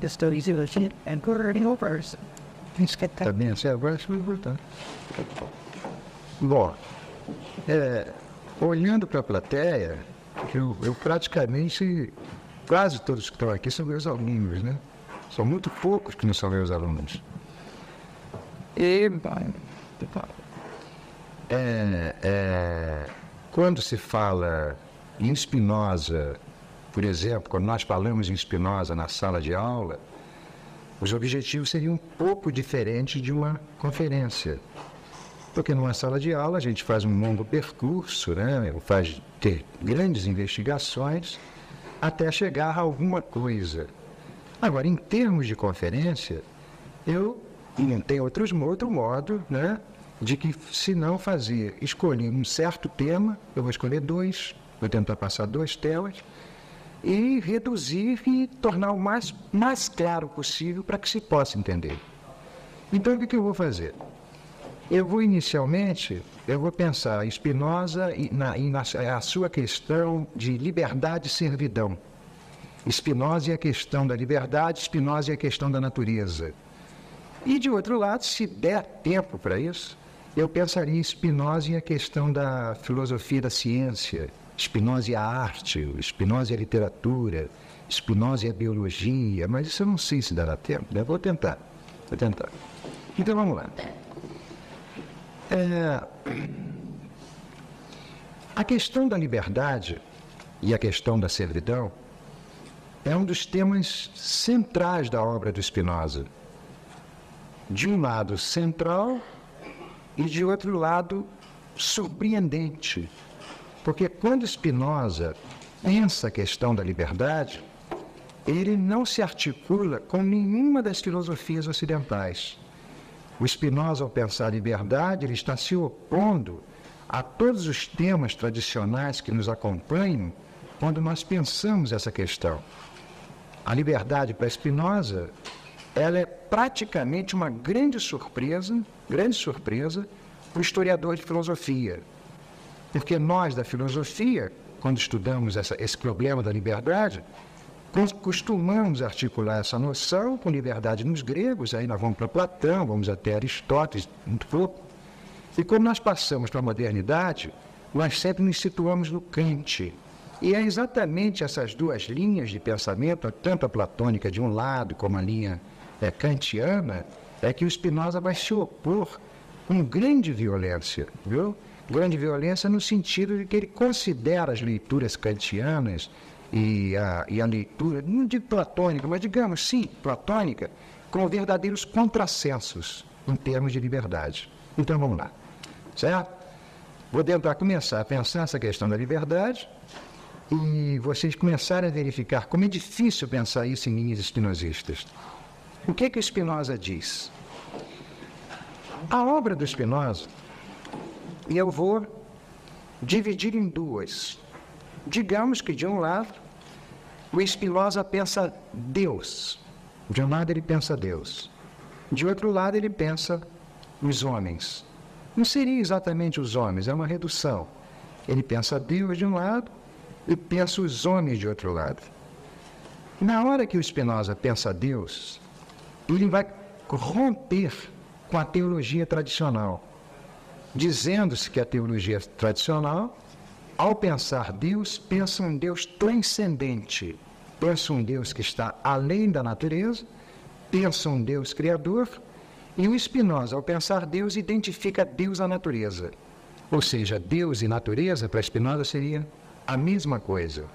Estou dizendo and correndo overs. Também, assim, agora que vai voltar. Bom, é, olhando para a plateia, eu, eu praticamente, quase todos que estão aqui são meus alunos, né? São muito poucos que não são meus alunos. E é, é, quando se fala em Spinoza, por exemplo, quando nós falamos em Spinoza na sala de aula, os objetivos seriam um pouco diferentes de uma conferência. Porque numa sala de aula a gente faz um longo percurso, né? faz ter grandes investigações até chegar a alguma coisa. Agora, em termos de conferência, eu não tenho outros, outro modo né, de que, se não fazer, escolher um certo tema, eu vou escolher dois, vou tentar passar dois temas, e reduzir e tornar o mais, mais claro possível para que se possa entender. Então, o que, que eu vou fazer? Eu vou inicialmente, eu vou pensar Spinoza e na, e na a sua questão de liberdade e servidão. Spinoza e a questão da liberdade, Spinoza e a questão da natureza. E de outro lado, se der tempo para isso, eu pensaria em Spinoza e a questão da filosofia da ciência, Spinoza e a arte, Spinoza e a literatura, Spinoza e a biologia, mas isso eu não sei se dará tempo, né? Vou tentar, vou tentar. Então vamos lá. É, a questão da liberdade e a questão da servidão é um dos temas centrais da obra do Spinoza. De um lado central e de outro lado surpreendente. Porque quando Spinoza pensa a questão da liberdade, ele não se articula com nenhuma das filosofias ocidentais. O Spinoza, ao pensar a liberdade, ele está se opondo a todos os temas tradicionais que nos acompanham quando nós pensamos essa questão. A liberdade para Spinoza, ela é praticamente uma grande surpresa, grande surpresa para o historiador de filosofia. Porque nós da filosofia, quando estudamos essa, esse problema da liberdade, costumamos articular essa noção com liberdade nos gregos, aí nós vamos para Platão, vamos até Aristóteles, muito pouco. E quando nós passamos para a modernidade, nós sempre nos situamos no Kant. E é exatamente essas duas linhas de pensamento, tanto a platônica de um lado como a linha é, kantiana, é que o Spinoza vai se opor com grande violência, viu? Grande violência no sentido de que ele considera as leituras kantianas e a, e a leitura, não digo platônica, mas digamos sim, platônica, como verdadeiros contrassensos em termos de liberdade. Então vamos lá, certo? Vou tentar começar a pensar essa questão da liberdade e vocês começarem a verificar como é difícil pensar isso em linhas espinosistas. O que que o Spinoza diz? A obra do Spinoza, e eu vou dividir em duas. Digamos que de um lado o Spinoza pensa Deus. De um lado ele pensa Deus. De outro lado ele pensa os homens. Não seria exatamente os homens, é uma redução. Ele pensa Deus de um lado e pensa os homens de outro lado. Na hora que o Spinoza pensa Deus, ele vai romper com a teologia tradicional, dizendo-se que a teologia tradicional ao pensar Deus, pensa um Deus transcendente, pensa um Deus que está além da natureza, pensa um Deus criador, e o Spinoza, ao pensar Deus, identifica Deus à natureza. Ou seja, Deus e natureza, para Spinoza, seria a mesma coisa.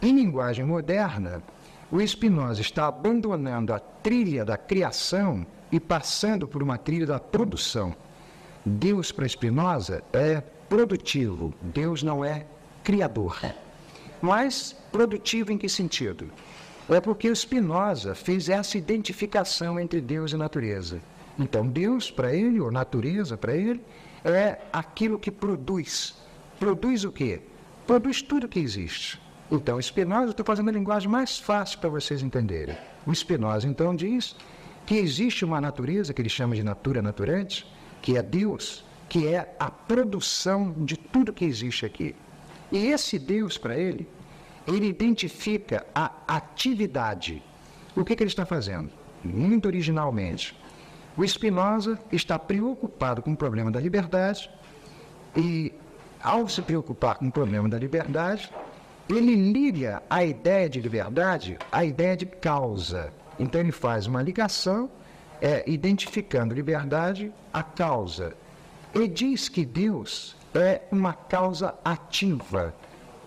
Em linguagem moderna, o Spinoza está abandonando a trilha da criação e passando por uma trilha da produção. Deus para Spinoza é produtivo. Deus não é criador. Mas produtivo em que sentido? É porque o Spinoza fez essa identificação entre Deus e natureza. Então, Deus para ele, ou natureza para ele, é aquilo que produz. Produz o quê? Produz tudo que existe. Então, Spinoza, estou fazendo a linguagem mais fácil para vocês entenderem. O Spinoza, então, diz que existe uma natureza que ele chama de natura naturante, que é Deus, que é a produção de tudo que existe aqui. E esse Deus, para ele, ele identifica a atividade o que, que ele está fazendo? Muito originalmente. O Spinoza está preocupado com o problema da liberdade e, ao se preocupar com o problema da liberdade, ele liga a ideia de liberdade à ideia de causa. Então ele faz uma ligação, é, identificando liberdade à causa. E diz que Deus é uma causa ativa.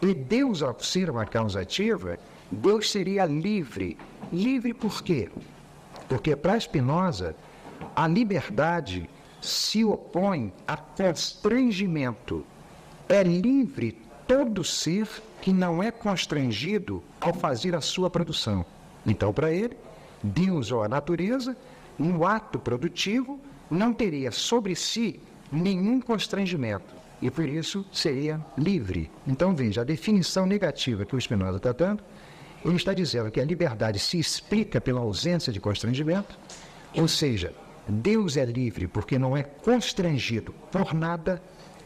E Deus, ao ser uma causa ativa, Deus seria livre. Livre por quê? Porque para Spinoza, a liberdade se opõe a constrangimento. É livre todo ser que não é constrangido ao fazer a sua produção. Então, para ele, Deus ou a natureza, no ato produtivo, não teria sobre si nenhum constrangimento e por isso seria livre. Então, veja, a definição negativa que o Spinoza está dando, ele está dizendo que a liberdade se explica pela ausência de constrangimento, ou seja, Deus é livre porque não é constrangido por nada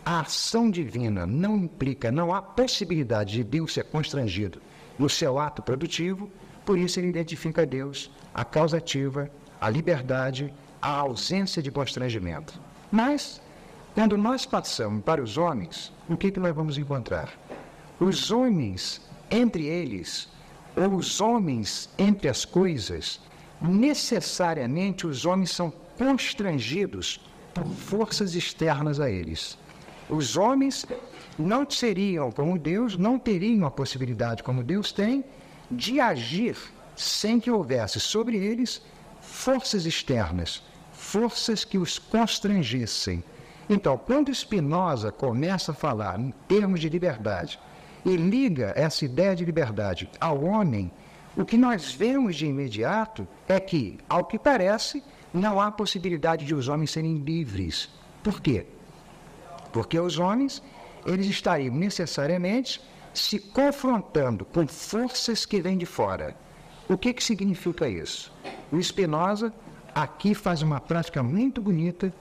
a ação divina não implica, não há possibilidade de Deus ser constrangido no seu ato produtivo, por isso ele identifica Deus, a causa ativa, a liberdade, a ausência de constrangimento. Mas, quando nós passamos para os homens, o que, que nós vamos encontrar? Os homens, entre eles, ou os homens entre as coisas, necessariamente os homens são constrangidos por forças externas a eles. Os homens não seriam como Deus, não teriam a possibilidade, como Deus tem, de agir sem que houvesse sobre eles forças externas, forças que os constrangessem. Então, quando Spinoza começa a falar em termos de liberdade e liga essa ideia de liberdade ao homem, o que nós vemos de imediato é que, ao que parece, não há possibilidade de os homens serem livres. Por quê? Porque os homens, eles estariam necessariamente se confrontando com forças que vêm de fora. O que, que significa isso? O Spinoza aqui faz uma prática muito bonita,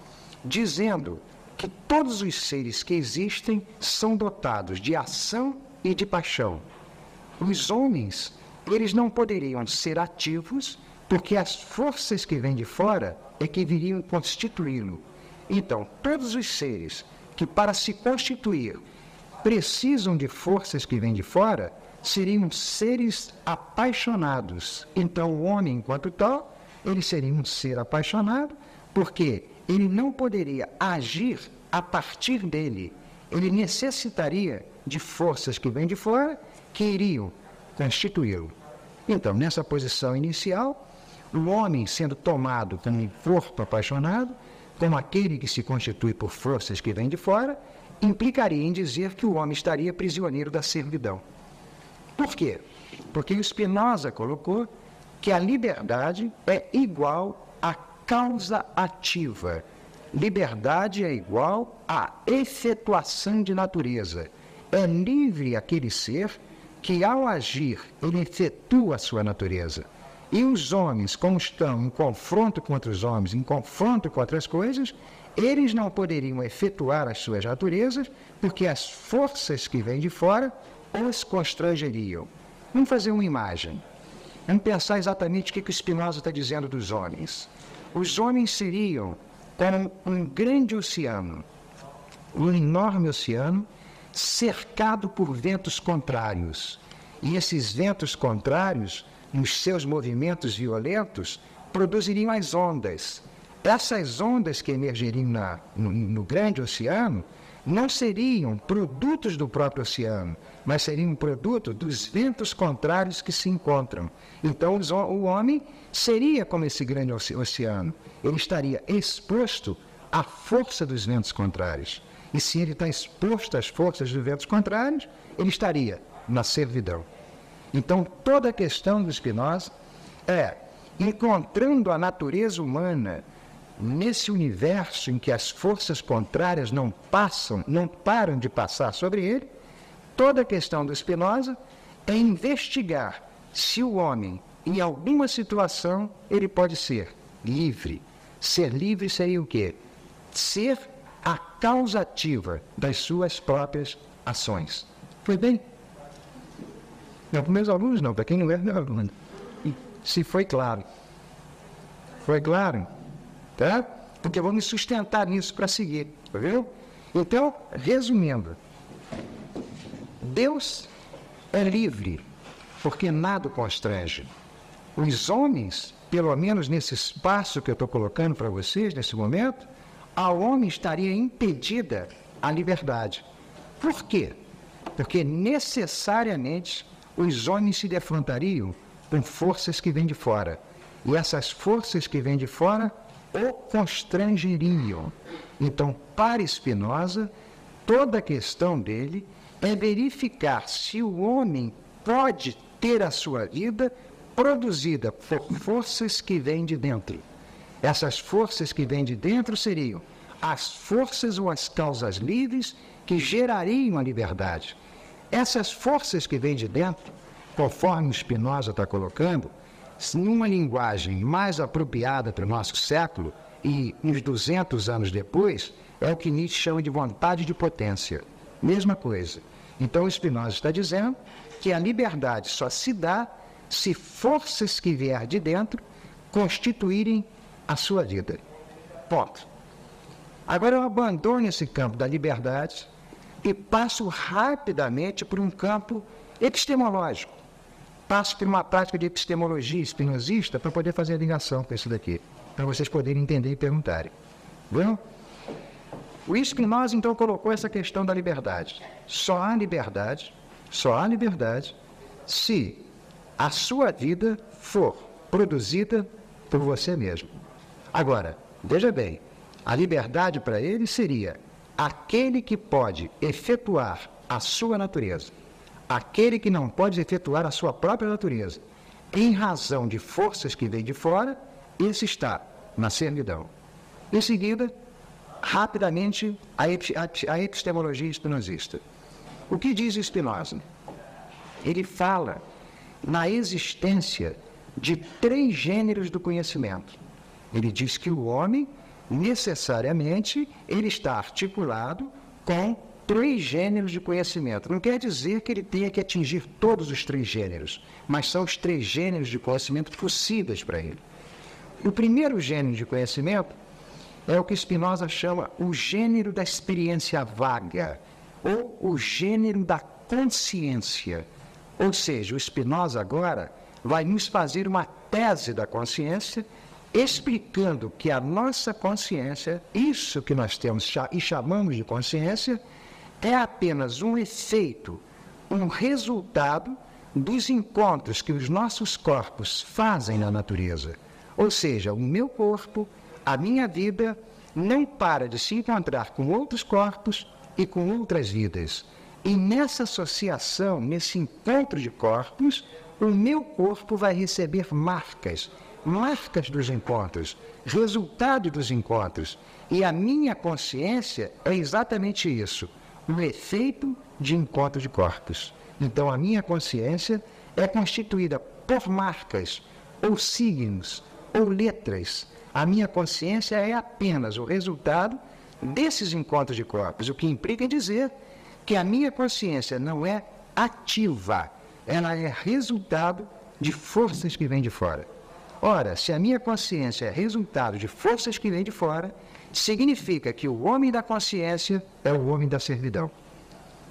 dizendo que todos os seres que existem são dotados de ação e de paixão. Os homens, eles não poderiam ser ativos porque as forças que vêm de fora é que viriam constituí-lo. Então, todos os seres que para se constituir precisam de forças que vêm de fora, seriam seres apaixonados. Então, o homem, enquanto tal, ele seria um ser apaixonado, porque ele não poderia agir a partir dele. Ele necessitaria de forças que vêm de fora que iriam constituí-lo. Então, nessa posição inicial, o homem sendo tomado como um corpo apaixonado, como aquele que se constitui por forças que vêm de fora, implicaria em dizer que o homem estaria prisioneiro da servidão. Por quê? Porque Spinoza colocou que a liberdade é igual à causa ativa. Liberdade é igual à efetuação de natureza. É livre aquele ser que, ao agir, ele efetua a sua natureza. E os homens, como estão em confronto com outros homens, em confronto com outras coisas, eles não poderiam efetuar as suas naturezas, porque as forças que vêm de fora os constrangeriam. Vamos fazer uma imagem. Vamos pensar exatamente o que, que o Spinoza está dizendo dos homens. Os homens seriam como um grande oceano, um enorme oceano, cercado por ventos contrários. E esses ventos contrários nos seus movimentos violentos, produziriam as ondas. Essas ondas que emergeriam na, no, no grande oceano não seriam produtos do próprio oceano, mas seriam produto dos ventos contrários que se encontram. Então, o homem seria como esse grande oceano, ele estaria exposto à força dos ventos contrários. E se ele está exposto às forças dos ventos contrários, ele estaria na servidão. Então, toda a questão do Spinoza é encontrando a natureza humana nesse universo em que as forças contrárias não passam, não param de passar sobre ele, toda a questão do Spinoza é investigar se o homem, em alguma situação, ele pode ser livre. Ser livre seria o quê? Ser a causa ativa das suas próprias ações. Foi bem? Não, para meus alunos não, para quem não é aluno. se foi claro. Foi claro? Tá? Porque vou me sustentar nisso para seguir, viu? Então, resumindo, Deus é livre, porque nada o constrange. Os homens, pelo menos nesse espaço que eu estou colocando para vocês nesse momento, ao homem estaria impedida a liberdade. Por quê? Porque necessariamente os homens se defrontariam com forças que vêm de fora. E essas forças que vêm de fora o constrangeriam. Então, para Spinoza, toda a questão dele é verificar se o homem pode ter a sua vida produzida por forças que vêm de dentro. Essas forças que vêm de dentro seriam as forças ou as causas livres que gerariam a liberdade. Essas forças que vêm de dentro, conforme Spinoza está colocando, numa linguagem mais apropriada para o nosso século e uns 200 anos depois, é o que Nietzsche chama de vontade de potência. Mesma coisa. Então, Spinoza está dizendo que a liberdade só se dá se forças que vier de dentro constituírem a sua vida. Ponto. Agora eu abandono esse campo da liberdade e passo rapidamente para um campo epistemológico. Passo por uma prática de epistemologia espinosista para poder fazer a ligação com isso daqui, para vocês poderem entender e perguntarem. Bom? O Spinoza então colocou essa questão da liberdade. Só há liberdade, só há liberdade se a sua vida for produzida por você mesmo. Agora, veja bem, a liberdade para ele seria aquele que pode efetuar a sua natureza, aquele que não pode efetuar a sua própria natureza, em razão de forças que vêm de fora, esse está na servidão. Em seguida, rapidamente, a, epistemologia espinosista. O que diz Spinoza? Ele fala na existência de três gêneros do conhecimento. Ele diz que o homem, necessariamente, ele está articulado com três gêneros de conhecimento. Não quer dizer que ele tenha que atingir todos os três gêneros, mas são os três gêneros de conhecimento possíveis para ele. O primeiro gênero de conhecimento é o que Spinoza chama o gênero da experiência vaga, ou o gênero da consciência. Ou seja, o Spinoza agora vai nos fazer uma tese da consciência, explicando que a nossa consciência, isso que nós temos e chamamos de consciência, é apenas um efeito, um resultado dos encontros que os nossos corpos fazem na natureza. Ou seja, o meu corpo, a minha vida, não para de se encontrar com outros corpos e com outras vidas. E nessa associação, nesse encontro de corpos, o meu corpo vai receber marcas, marcas dos encontros, resultado dos encontros. E a minha consciência é exatamente isso, o efeito de encontro de corpos. Então a minha consciência é constituída por marcas, ou signos, ou letras. A minha consciência é apenas o resultado desses encontros de corpos, o que implica em dizer que a minha consciência não é ativa, ela é resultado de forças que vêm de fora. Ora, se a minha consciência é resultado de forças que vêm de fora, significa que o homem da consciência é o homem da servidão.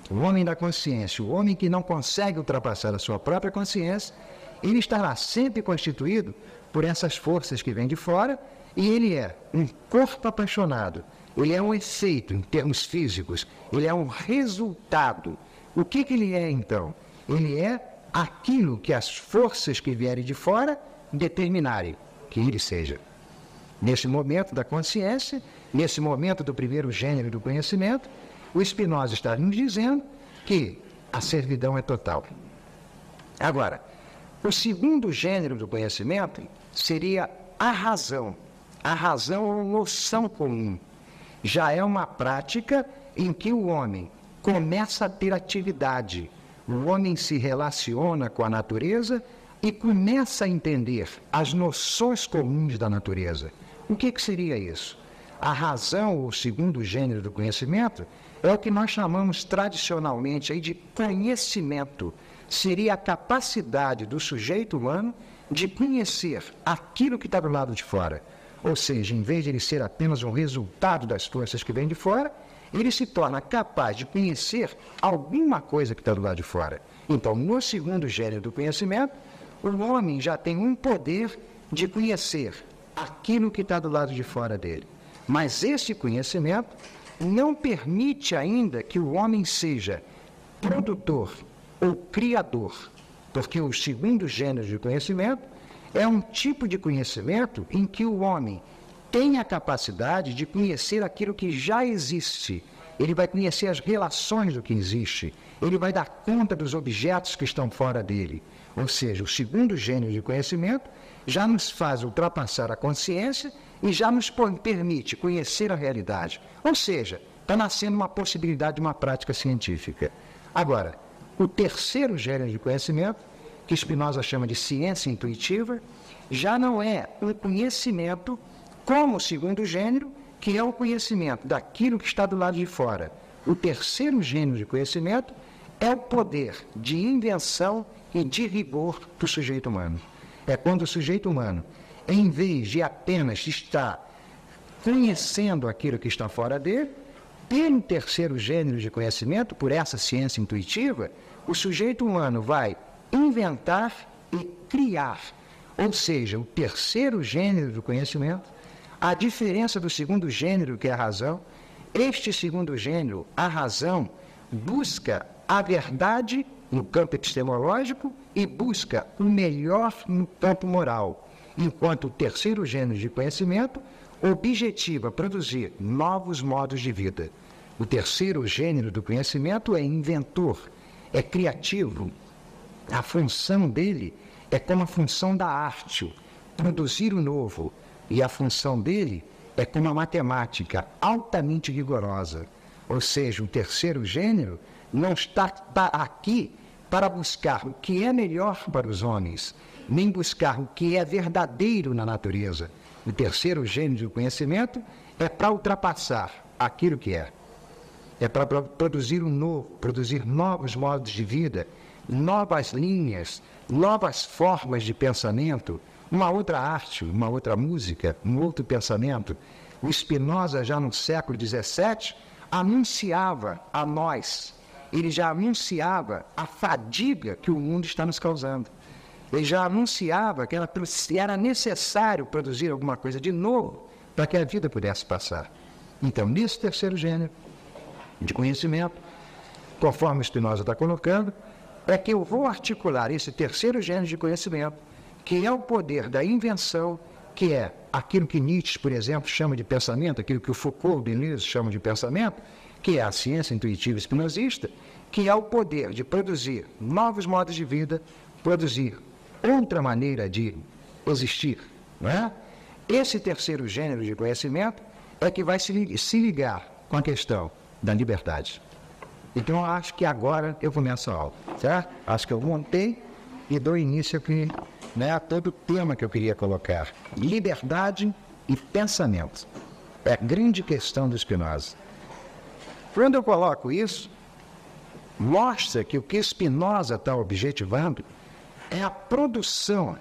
O homem da consciência, o homem que não consegue ultrapassar a sua própria consciência, ele estará sempre constituído por essas forças que vêm de fora e ele é um corpo apaixonado, ele é um efeito em termos físicos, ele é um resultado. O que, que ele é então? Ele é aquilo que as forças que vierem de fora determinarem que ele seja. Nesse momento da consciência, nesse momento do primeiro gênero do conhecimento, o Spinoza está nos dizendo que a servidão é total. Agora, o segundo gênero do conhecimento seria a razão. A razão é uma noção comum já é uma prática em que o homem começa a ter atividade. O homem se relaciona com a natureza e começa a entender as noções comuns da natureza. O que, que seria isso? A razão, o segundo gênero do conhecimento, é o que nós chamamos tradicionalmente aí de conhecimento. Seria a capacidade do sujeito humano de conhecer aquilo que está do lado de fora. Ou seja, em vez de ele ser apenas um resultado das forças que vêm de fora, ele se torna capaz de conhecer alguma coisa que está do lado de fora. Então, no segundo gênero do conhecimento, o homem já tem um poder de conhecer aquilo que está do lado de fora dele. Mas esse conhecimento não permite ainda que o homem seja produtor ou criador, porque o segundo gênero de conhecimento é um tipo de conhecimento em que o homem tem a capacidade de conhecer aquilo que já existe. Ele vai conhecer as relações do que existe. Ele vai dar conta dos objetos que estão fora dele. Ou seja, o segundo gênero de conhecimento já nos faz ultrapassar a consciência e já nos permite conhecer a realidade. Ou seja, está nascendo uma possibilidade de uma prática científica. Agora, o terceiro gênero de conhecimento, que Spinoza chama de ciência intuitiva, já não é um conhecimento como o segundo gênero, que é o conhecimento daquilo que está do lado de fora. O terceiro gênero de conhecimento é o poder de invenção e de rigor do sujeito humano. É quando o sujeito humano, em vez de apenas estar conhecendo aquilo que está fora dele, pelo terceiro gênero de conhecimento, por essa ciência intuitiva, o sujeito humano vai inventar e criar. Ou seja, o terceiro gênero do conhecimento, a diferença do segundo gênero, que é a razão, este segundo gênero, a razão, busca a verdade no campo epistemológico e busca o melhor no campo moral, enquanto o terceiro gênero de conhecimento objetiva produzir novos modos de vida. O terceiro gênero do conhecimento é inventor, é criativo. A função dele é como a função da arte, produzir o novo. E a função dele é como a matemática, altamente rigorosa. Ou seja, o terceiro gênero não está aqui para buscar o que é melhor para os homens, nem buscar o que é verdadeiro na natureza. O terceiro gênero do conhecimento é para ultrapassar aquilo que é. É para produzir um novo, produzir novos modos de vida, novas linhas, novas formas de pensamento, uma outra arte, uma outra música, um outro pensamento. O Spinoza, já no século XVII, anunciava a nós, ele já anunciava a fadiga que o mundo está nos causando. Ele já anunciava que era necessário produzir alguma coisa de novo para que a vida pudesse passar. Então, nesse terceiro gênero de conhecimento, conforme Spinoza está colocando, é que eu vou articular esse terceiro gênero de conhecimento, que é o poder da invenção, que é aquilo que Nietzsche, por exemplo, chama de pensamento, aquilo que o Foucault, Deleuze chama de pensamento, que é a ciência intuitiva espinosista, que é o poder de produzir novos modos de vida, produzir outra maneira de existir. Não é? Esse terceiro gênero de conhecimento é que vai se ligar com a questão da liberdade. Então, acho que agora eu começo a aula, certo? Acho que eu montei e dou início aqui né, a todo o tema que eu queria colocar. Liberdade e pensamento. É a grande questão do Spinoza. Quando eu coloco isso, mostra que o que Spinoza está objetivando é a produção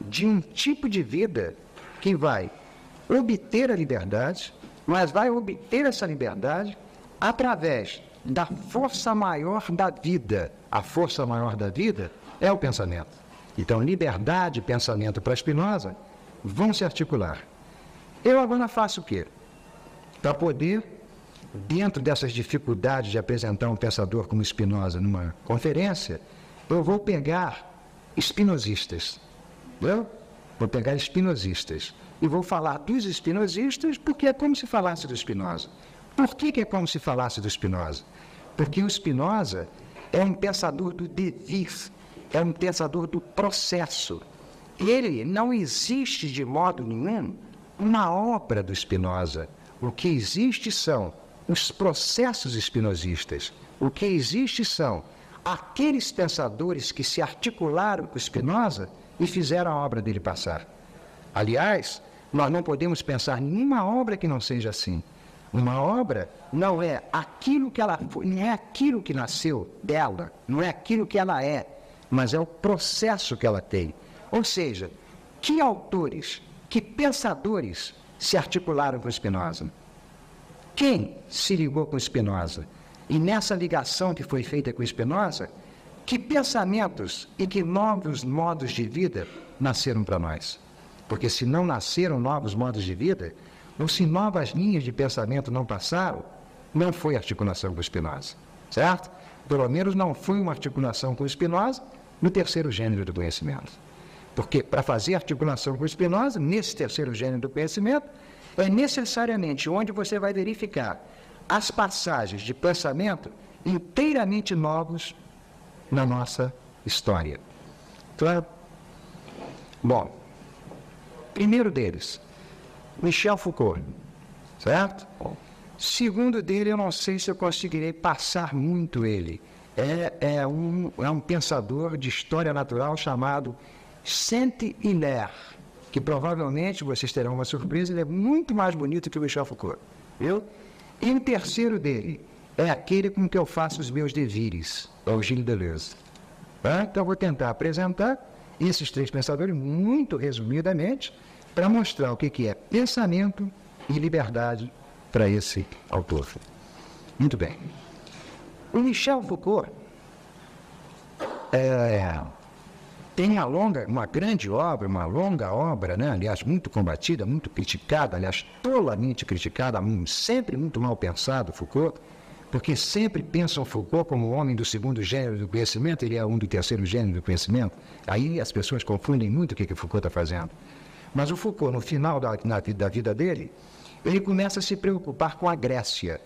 de um tipo de vida que vai obter a liberdade, mas vai obter essa liberdade através da força maior da vida. A força maior da vida é o pensamento. Então, liberdade e pensamento para Spinoza vão se articular. Eu agora faço o quê? Para poder dentro dessas dificuldades de apresentar um pensador como Spinoza numa conferência, eu vou pegar espinosistas. Entendeu? Vou pegar espinosistas. E vou falar dos espinosistas porque é como se falasse do Spinoza. Por que, que é como se falasse do Spinoza? Porque o Spinoza é um pensador do devir, é um pensador do processo. Ele não existe de modo nenhum uma obra do Spinoza. O que existe são os processos espinosistas. O que existe são aqueles pensadores que se articularam com Spinoza e fizeram a obra dele passar. Aliás, nós não podemos pensar nenhuma obra que não seja assim. Uma obra não é aquilo que ela foi, não é aquilo que nasceu dela, não é aquilo que ela é, mas é o processo que ela tem. Ou seja, que autores, que pensadores se articularam com Spinoza? Quem se ligou com Spinoza? E nessa ligação que foi feita com Spinoza, que pensamentos e que novos modos de vida nasceram para nós? Porque se não nasceram novos modos de vida, ou se novas linhas de pensamento não passaram, não foi articulação com Spinoza, certo? Pelo menos não foi uma articulação com Spinoza no terceiro gênero do conhecimento. Porque para fazer articulação com Spinoza, nesse terceiro gênero do conhecimento, é necessariamente onde você vai verificar as passagens de pensamento inteiramente novos na nossa história. Claro? Bom, primeiro deles, Michel Foucault, certo? Segundo dele, eu não sei se eu conseguirei passar muito ele. É, é, um, é um pensador de história natural chamado Saint-Hilaire, que provavelmente vocês terão uma surpresa, ele é muito mais bonito que o Michel Foucault, viu? E o terceiro dele é aquele com que eu faço os meus devires, é o Gilles Deleuze. Então, vou tentar apresentar esses três pensadores muito resumidamente para mostrar o que, que é pensamento e liberdade para esse autor. Muito bem. O Michel Foucault é, tem uma longa, uma grande obra, uma longa obra, né? aliás, muito combatida, muito criticada, aliás, tolamente criticada, sempre muito mal pensado, Foucault, porque sempre pensam Foucault como o homem do segundo gênero do conhecimento, ele é um do terceiro gênero do conhecimento. Aí as pessoas confundem muito o que, que Foucault está fazendo. Mas o Foucault, no final da, na, da vida dele, ele começa a se preocupar com a Grécia.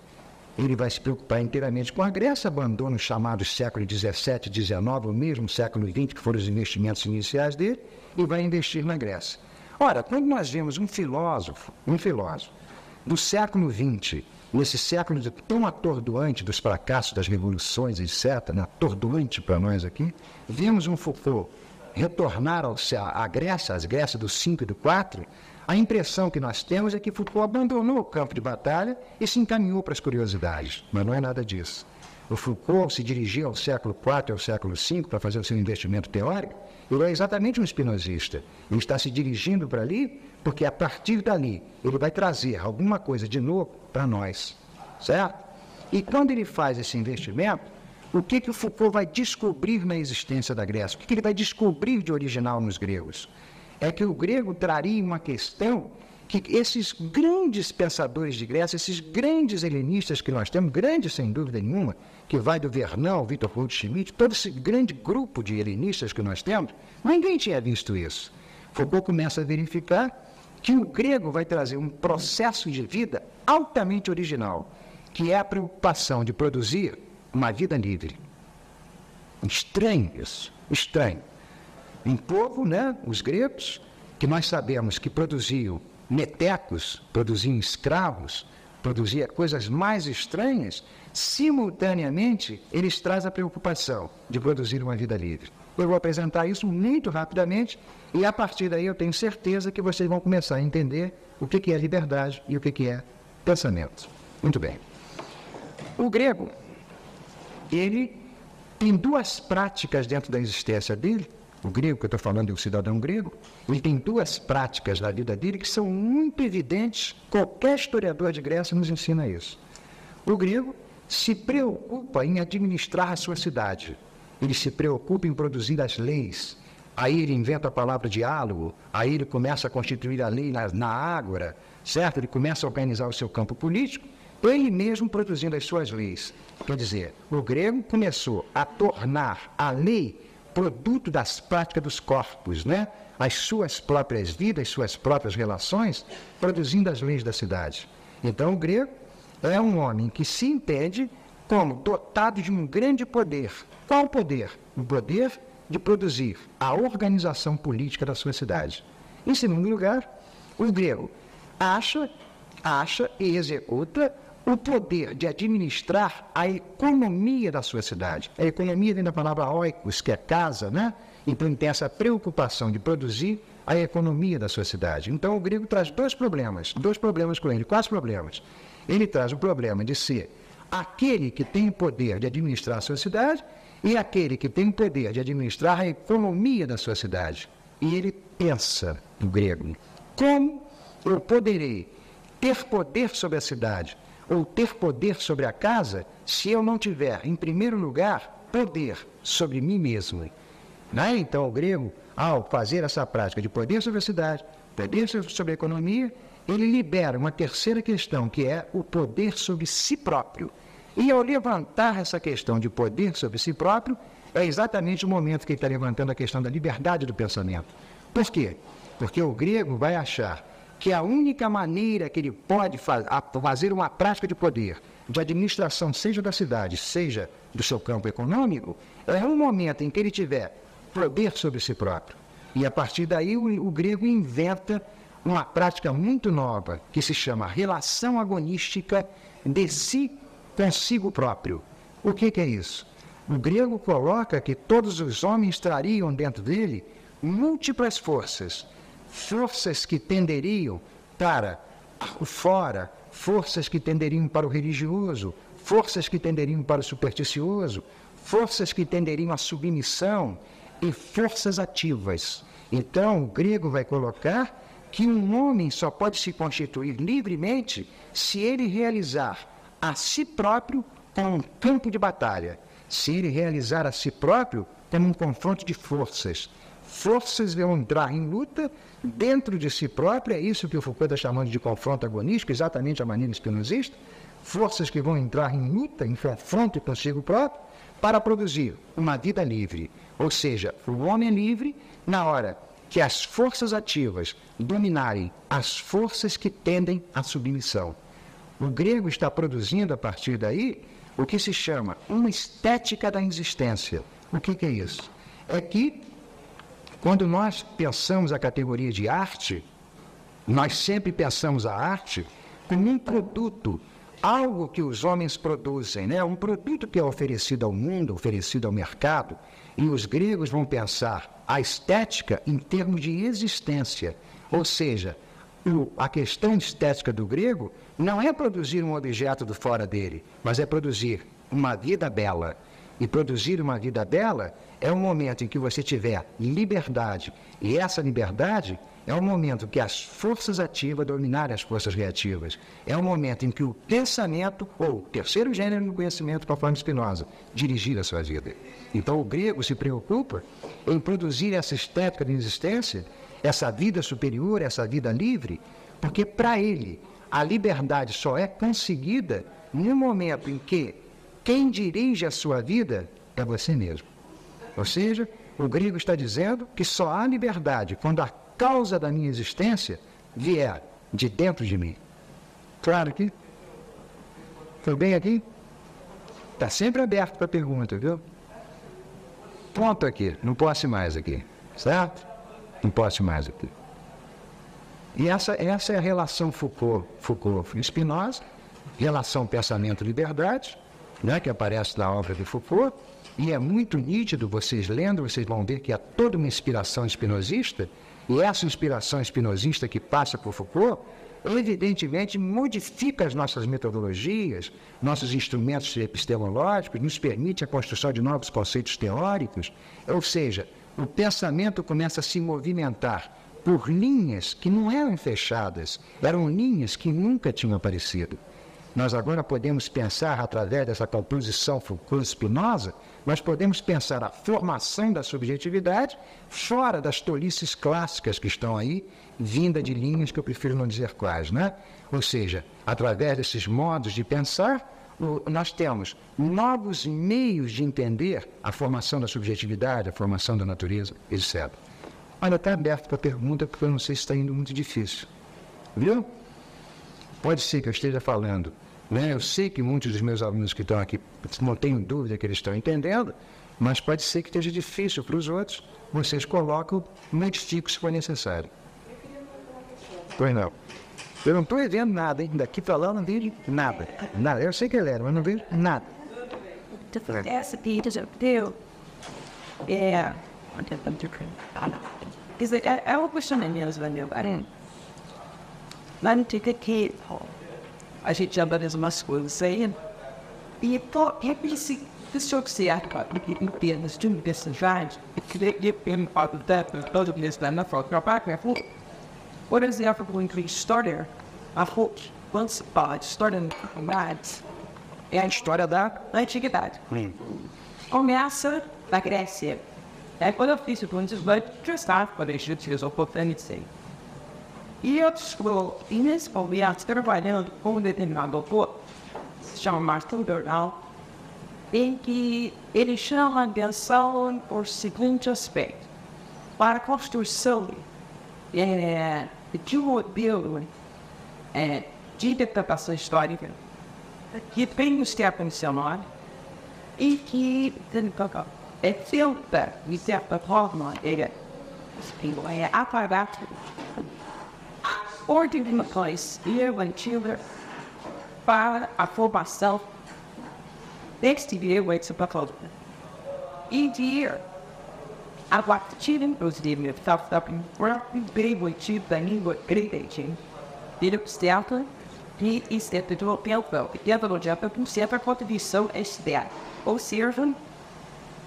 Ele vai se preocupar inteiramente com a Grécia, abandona os chamados século XVII, XIX, o mesmo século XX, que foram os investimentos iniciais dele, e vai investir na Grécia. Ora, quando nós vemos um filósofo, um filósofo do século XX, nesse século tão atordoante dos fracassos das revoluções, etc., né, atordoante para nós aqui, vemos um Foucault retornar ao, à Grécia, às Grécias do 5 e do 4, a impressão que nós temos é que Foucault abandonou o campo de batalha e se encaminhou para as curiosidades, mas não é nada disso. O Foucault se dirigiu ao século IV e ao século V para fazer o seu investimento teórico, ele é exatamente um espinosista. Ele está se dirigindo para ali porque a partir dali ele vai trazer alguma coisa de novo para nós, certo? E quando ele faz esse investimento, o que, que o Foucault vai descobrir na existência da Grécia? O que, que ele vai descobrir de original nos gregos? É que o grego traria uma questão que esses grandes pensadores de Grécia, esses grandes helenistas que nós temos, grandes sem dúvida nenhuma, que vai do Vernal Vitor Hugo Schmidt, todo esse grande grupo de helenistas que nós temos, ninguém tinha visto isso. Foucault começa a verificar que o grego vai trazer um processo de vida altamente original, que é a preocupação de produzir uma vida livre. Estranho isso, estranho um povo, né, os gregos, que nós sabemos que produziam metecos, produziam escravos, produzia coisas mais estranhas, simultaneamente eles trazem a preocupação de produzir uma vida livre. Eu vou apresentar isso muito rapidamente e a partir daí eu tenho certeza que vocês vão começar a entender o que é liberdade e o que é pensamento. Muito bem. O grego, ele tem duas práticas dentro da existência dele o grego que eu estou falando é o cidadão grego, ele tem duas práticas na vida dele que são muito evidentes, qualquer historiador de Grécia nos ensina isso. O grego se preocupa em administrar a sua cidade, ele se preocupa em produzir as leis, aí ele inventa a palavra diálogo, aí ele começa a constituir a lei na, na ágora, certo? Ele começa a organizar o seu campo político, ele mesmo produzindo as suas leis. Quer dizer, o grego começou a tornar a lei produto das práticas dos corpos, né? as suas próprias vidas, suas próprias relações, produzindo as leis da cidade. Então, o grego é um homem que se entende como dotado de um grande poder. Qual poder? O poder de produzir a organização política da sua cidade. Em segundo lugar, o grego acha, acha e executa o poder de administrar a economia da sua cidade. A economia vem da palavra oikos, que é casa, né? Então ele tem essa preocupação de produzir a economia da sua cidade. Então o grego traz dois problemas, dois problemas com ele, quais problemas? Ele traz o problema de ser aquele que tem o poder de administrar a sua cidade e aquele que tem o poder de administrar a economia da sua cidade. e ele pensa no grego. Como eu poderei ter poder sobre a cidade ou ter poder sobre a casa se eu não tiver, em primeiro lugar, poder sobre mim mesmo? Né? Então, o grego, ao fazer essa prática de poder sobre a cidade, poder sobre a economia, ele libera uma terceira questão, que é o poder sobre si próprio. E ao levantar essa questão de poder sobre si próprio, é exatamente o momento que ele está levantando a questão da liberdade do pensamento. Por quê? Porque o grego vai achar que a única maneira que ele pode faz, fazer uma prática de poder, de administração, seja da cidade, seja do seu campo econômico, é um momento em que ele tiver poder sobre si próprio. E a partir daí o, o grego inventa uma prática muito nova que se chama relação agonística de si consigo próprio. O que, que é isso? O grego coloca que todos os homens trariam dentro dele múltiplas forças, forças que tenderiam para o fora, forças que tenderiam para o religioso, forças que tenderiam para o supersticioso, forças que tenderiam à submissão e forças ativas. Então, o grego vai colocar que um homem só pode se constituir livremente se ele realizar a si próprio como um campo de batalha, se ele realizar a si próprio como um confronto de forças. Forças vão entrar em luta dentro de si próprio, é isso que o Foucault está chamando de confronto agonístico, exatamente a maneira espinosista. Forças que vão entrar em luta, em confronto consigo próprio, para produzir uma vida livre. Ou seja, o homem é livre na hora que as forças ativas dominarem as forças que tendem à submissão. O grego está produzindo a partir daí o que se chama uma estética da existência. O que, que é isso? É que quando nós pensamos a categoria de arte, nós sempre pensamos a arte como um produto, algo que os homens produzem, né? um produto que é oferecido ao mundo, oferecido ao mercado, e os gregos vão pensar a estética em termos de existência. Ou seja, a questão estética do grego não é produzir um objeto do fora dele, mas é produzir uma vida bela. E produzir uma vida bela é um momento em que você tiver liberdade. E essa liberdade é um momento que as forças ativas dominarem as forças reativas. É um momento em que o pensamento, ou o terceiro gênero do conhecimento, conforme Spinoza, dirigir a sua vida. Então o grego se preocupa em produzir essa estética de existência, essa vida superior, essa vida livre, porque para ele a liberdade só é conseguida no momento em que quem dirige a sua vida é você mesmo. Ou seja, o grego está dizendo que só há liberdade quando a causa da minha existência vier de dentro de mim. Claro que. Foi bem aqui? Está sempre aberto para pergunta, viu? Ponto aqui, não posso mais aqui, certo? Não posso mais aqui. E essa, essa é a relação Foucault, Foucault Spinoza, relação pensamento-liberdade, né, que aparece na obra de Foucault, e é muito nítido, vocês lendo, vocês vão ver que há toda uma inspiração espinosista, e essa inspiração espinosista que passa por Foucault, evidentemente modifica as nossas metodologias, nossos instrumentos epistemológicos, nos permite a construção de novos conceitos teóricos, ou seja, o pensamento começa a se movimentar por linhas que não eram fechadas, eram linhas que nunca tinham aparecido. Nós agora podemos pensar, através dessa composição Foucault-Spinoza, nós podemos pensar a formação da subjetividade fora das tolices clássicas que estão aí, vinda de linhas que eu prefiro não dizer quais, né? Ou seja, através desses modos de pensar, nós temos novos meios de entender a formação da subjetividade, a formação da natureza, etc. Olha, está aberto para pergunta, porque eu não sei se está indo muito difícil. Viu? Pode ser que eu esteja falando né? Eu sei que muitos dos meus alunos que estão aqui, não tenho dúvida que eles estão entendendo, mas pode ser que esteja difícil para os outros. Vocês colocam, modificam se for necessário. Pois não. Eu não estou vendo nada, hein? Daqui para lá eu não vejo nada. Nada. Eu sei que ele era, mas não vejo nada. Essa Peter deu. É. It, é uma questão mesmo, meu. Não tem que a gente anda nas umas coisas aí. E tô, é esse This shows the output in the student disadvantage. It could give him part of that, but other than that, not for your background. What is the effort going to be started? I hope once by starting maths and história da antiguidade. Começa na Grécia. É quando eu fiz o plano vai testar para deixar de ser oportunidade. E eu estou, momento, trabalhando com um determinado autor, se chama Martin Bernal, em que ele chama atenção por seguinte aspecto. Para a construção é, de um modelo é, de interpretação histórica que tem o step mencionado e que é feita, de certa forma, é, é apagar organizações legislativas para a formação deste direito para todos. E de a partir dos livros da própria direito da língua grega, ele observa que isso é do papel, e dentro do dia, para sempre a contribuição externa. Ou seja,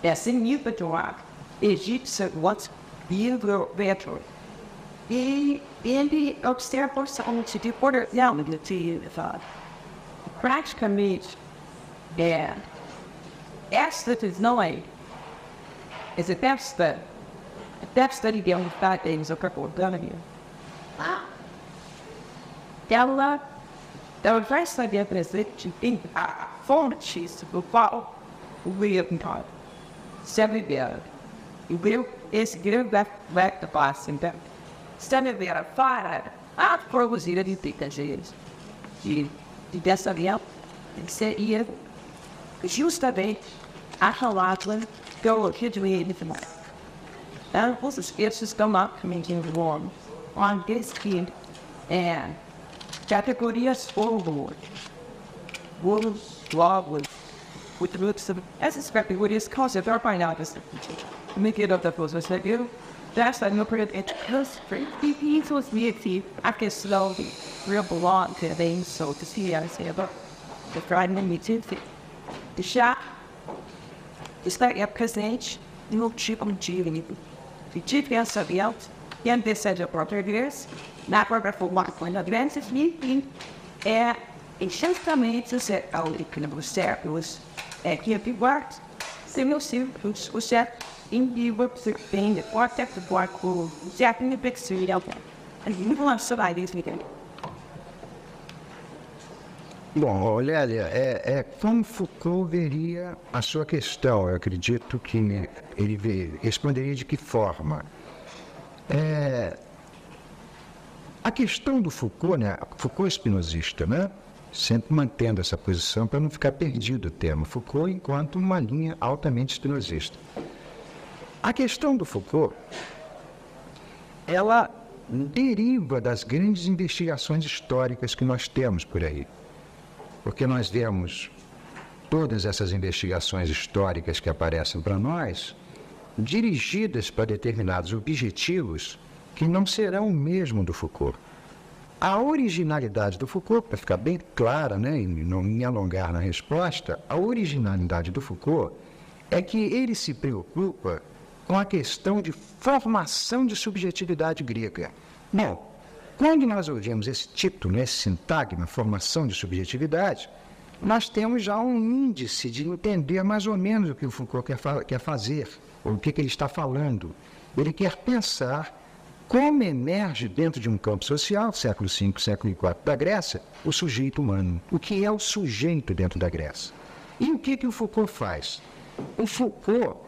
esse nível de ar, egípcio, what's livro vetro. E ele observa o seguinte, de potencial de atividade. Praticamente, é, esta não é, essa testa, a testa de realidade deles, o corpo da ela, ela vai saber presente em a fonte do qual o livro se viver. E o esse grande vai da paz, então, se viver para a produzir de tecnologias. E, e dessa vez, seria justamente a palavra que eu queria definir. Então, os esqueços estão lá, como que eu vou, onde que é categorias forward. Wolves, logos, with roots of essas categorias consideram painadas. Make it up da coisa, você viu? Dessa no período entre os e isso os meio a questão de real belong to them, so to see as ever. The Friday me too. Deixar está é presente no tipo de livro. Se tiver sabendo, quem deseja português, na própria formação da doença, enfim, é essencialmente ser audículos cérebros, é que ativar se meu círculos, o certo, em vivo, se tem de porta, de porta, o certo, em pixel, e alguém. E não vou lançar isso, entendeu? Bom, olha, é, é como Foucault veria a sua questão. Eu acredito que ele responderia de que forma. É, a questão do Foucault, né? Foucault espinosista, né? Sempre mantendo essa posição para não ficar perdido o tema. Foucault enquanto uma linha altamente espinosista. A questão do Foucault, ela deriva das grandes investigações históricas que nós temos por aí. Porque nós vemos todas essas investigações históricas que aparecem para nós dirigidas para determinados objetivos que não serão o mesmo do Foucault. A originalidade do Foucault, para ficar bem clara, né, e não me alongar na resposta, a originalidade do Foucault é que ele se preocupa com a questão de formação de subjetividade grega. Bom, quando nós ouvimos esse título, esse sintagma, formação de subjetividade, nós temos já um índice de entender mais ou menos o que o Foucault quer, fa quer fazer, ou o que, que ele está falando. Ele quer pensar como emerge dentro de um campo social, século V, século IV da Grécia, o sujeito humano. O que é o sujeito dentro da Grécia? E o que, que o Foucault faz? O Foucault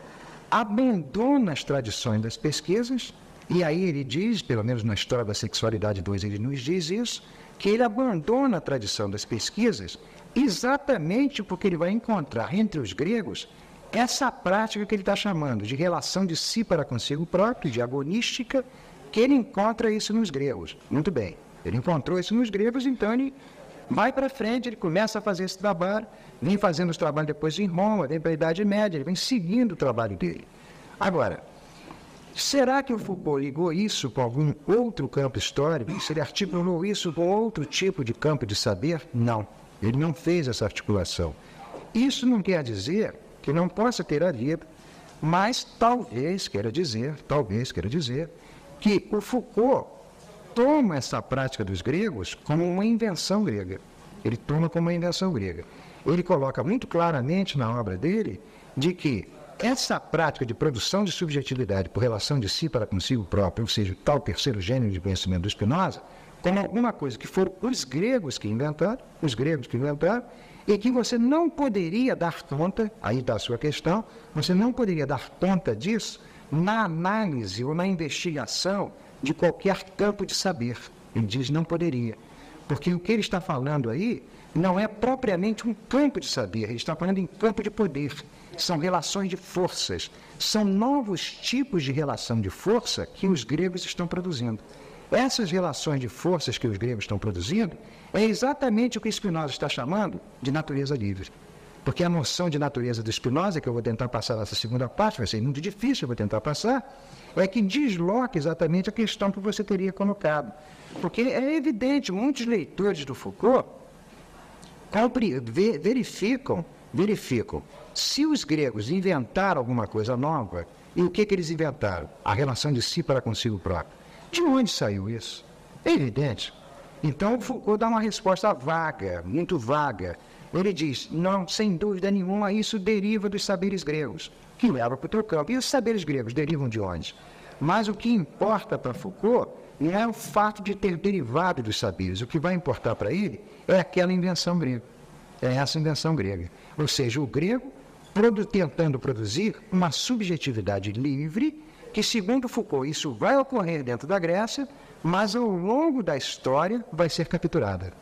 abandona as tradições das pesquisas, e aí ele diz, pelo menos na História da Sexualidade 2, ele nos diz isso, que ele abandona a tradição das pesquisas exatamente porque ele vai encontrar entre os gregos essa prática que ele está chamando de relação de si para consigo próprio, de agonística, que ele encontra isso nos gregos. Muito bem, ele encontrou isso nos gregos, então ele vai para frente, ele começa a fazer esse trabalho, vem fazendo os trabalhos depois em Roma, vem para a Idade Média, ele vem seguindo o trabalho dele. Agora, será que o Foucault ligou isso com algum outro campo histórico? Se ele articulou isso com outro tipo de campo de saber? Não, ele não fez essa articulação. Isso não quer dizer que não possa ter havido, mas talvez queira dizer, talvez queira dizer, que o Foucault toma essa prática dos gregos como uma invenção grega. Ele toma como uma invenção grega. Ele coloca muito claramente na obra dele de que essa prática de produção de subjetividade por relação de si para consigo próprio, ou seja, tal terceiro gênero de conhecimento do Spinoza, como alguma coisa que foram os gregos que inventaram, os gregos que inventaram, e que você não poderia dar conta, aí está a sua questão, você não poderia dar conta disso na análise ou na investigação de qualquer campo de saber. Ele diz não poderia. Porque o que ele está falando aí não é propriamente um campo de saber, ele está falando em campo de poder. São relações de forças, são novos tipos de relação de força que os gregos estão produzindo. Essas relações de forças que os gregos estão produzindo é exatamente o que Spinoza está chamando de natureza livre. Porque a noção de natureza do Spinoza, que eu vou tentar passar nessa segunda parte, vai ser muito difícil, eu vou tentar passar, é que desloca exatamente a questão que você teria colocado. Porque é evidente, muitos leitores do Foucault verificam, verificam se os gregos inventaram alguma coisa nova, e o que, que eles inventaram? A relação de si para consigo próprio. De onde saiu isso? É evidente. Então Foucault dá uma resposta vaga, muito vaga. Ele diz: não, sem dúvida nenhuma, isso deriva dos saberes gregos, que leva para o teu campo. E os saberes gregos derivam de onde? Mas o que importa para Foucault não é o fato de ter derivado dos saberes. O que vai importar para ele é aquela invenção grega. É essa invenção grega. Ou seja, o grego produ tentando produzir uma subjetividade livre, que, segundo Foucault, isso vai ocorrer dentro da Grécia, mas ao longo da história vai ser capturada.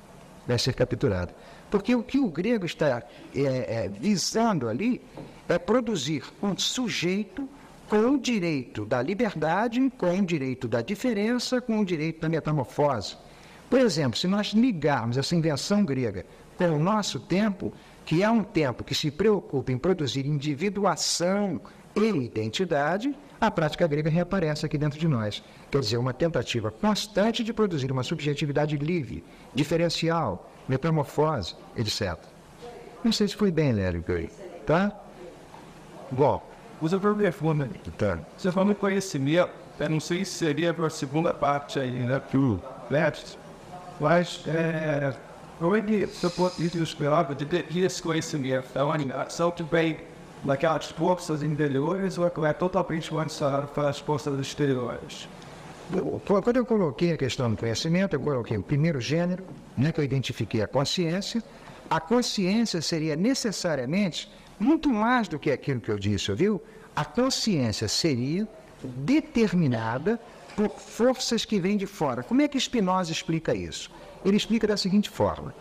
Vai ser capturada. Porque o que o grego está é, é, visando ali é produzir um sujeito com o direito da liberdade, com o direito da diferença, com o direito da metamorfose. Por exemplo, se nós ligarmos essa invenção grega com o nosso tempo, que é um tempo que se preocupa em produzir individuação e identidade, a prática grega reaparece aqui dentro de nós. Quer dizer, uma tentativa constante de produzir uma subjetividade livre, diferencial, metamorfose, etc. Não sei se foi bem, Lélio, tá? Bom, Usa por perfume. tá. Você falou em conhecimento, eu não sei se seria para a segunda parte aí, né? Que o Letes, mas é, como é que você pode esperava de ter esse conhecimento? É uma ligação que vem daquelas forças interiores ou é totalmente lançado para as forças exteriores? Quando eu coloquei a questão do conhecimento, eu coloquei o primeiro gênero, né, que eu identifiquei a consciência. A consciência seria necessariamente muito mais do que aquilo que eu disse, viu? A consciência seria determinada por forças que vêm de fora. Como é que Spinoza explica isso? Ele explica da seguinte forma: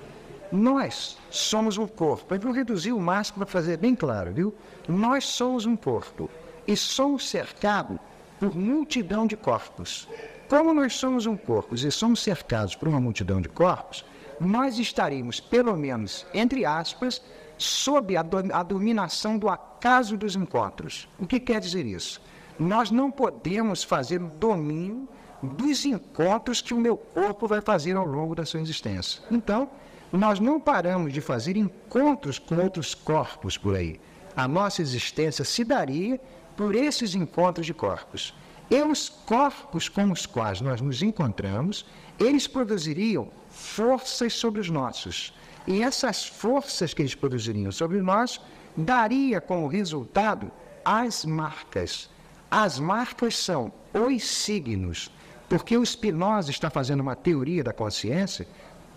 nós somos um corpo. Eu vou reduzir o máximo para fazer bem claro, viu? Nós somos um corpo e somos cercados por multidão de corpos. Como nós somos um corpo e somos cercados por uma multidão de corpos, nós estaríamos, pelo menos, entre aspas, sob a, do, a dominação do acaso dos encontros. O que quer dizer isso? Nós não podemos fazer o domínio dos encontros que o meu corpo vai fazer ao longo da sua existência. Então, nós não paramos de fazer encontros com outros corpos por aí. A nossa existência se daria por esses encontros de corpos. E os corpos com os quais nós nos encontramos, eles produziriam forças sobre os nossos. E essas forças que eles produziriam sobre nós daria como resultado as marcas. As marcas são os signos, porque o Spinoza está fazendo uma teoria da consciência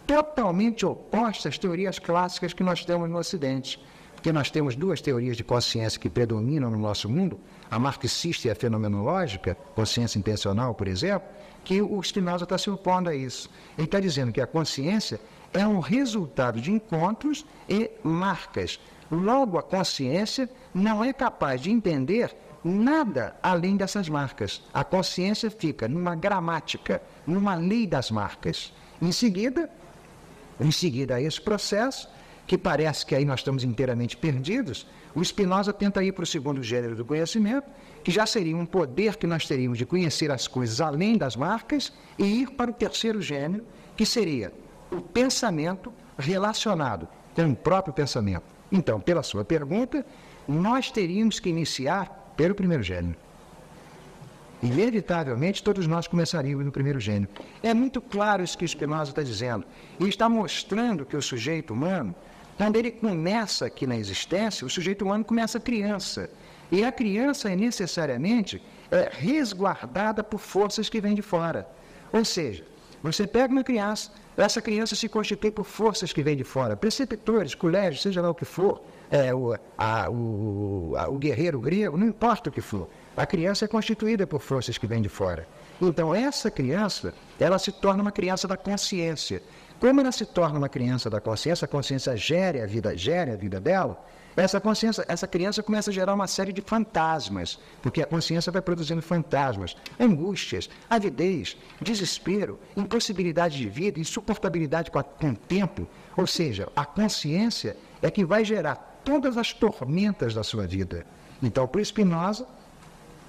totalmente oposta às teorias clássicas que nós temos no Ocidente. Porque nós temos duas teorias de consciência que predominam no nosso mundo, a marxista e a fenomenológica, consciência intencional, por exemplo, que o Spinoza está se opondo a isso. Ele está dizendo que a consciência é um resultado de encontros e marcas. Logo, a consciência não é capaz de entender nada além dessas marcas. A consciência fica numa gramática, numa lei das marcas. Em seguida, em seguida a esse processo, que parece que aí nós estamos inteiramente perdidos, o Spinoza tenta ir para o segundo gênero do conhecimento, que já seria um poder que nós teríamos de conhecer as coisas além das marcas, e ir para o terceiro gênero, que seria o pensamento relacionado com o próprio pensamento. Então, pela sua pergunta, nós teríamos que iniciar pelo primeiro gênero. Inevitavelmente, todos nós começaríamos no primeiro gênero. É muito claro isso que o Spinoza está dizendo. E está mostrando que o sujeito humano, quando ele começa aqui na existência, o sujeito humano começa criança. E a criança é necessariamente é, resguardada por forças que vêm de fora. Ou seja, você pega uma criança, essa criança se constitui por forças que vêm de fora, preceptores, colégios, seja lá o que for, é, o, a, o, a, o guerreiro grego, não importa o que for. A criança é constituída por forças que vêm de fora. Então, essa criança, ela se torna uma criança da consciência. Como ela se torna uma criança da consciência, a consciência gere a vida, gere a vida dela, essa consciência, essa criança começa a gerar uma série de fantasmas, porque a consciência vai produzindo fantasmas, angústias, avidez, desespero, impossibilidade de vida, insuportabilidade com, a, com o tempo. Ou seja, a consciência é que vai gerar todas as tormentas da sua vida. Então, para Spinoza,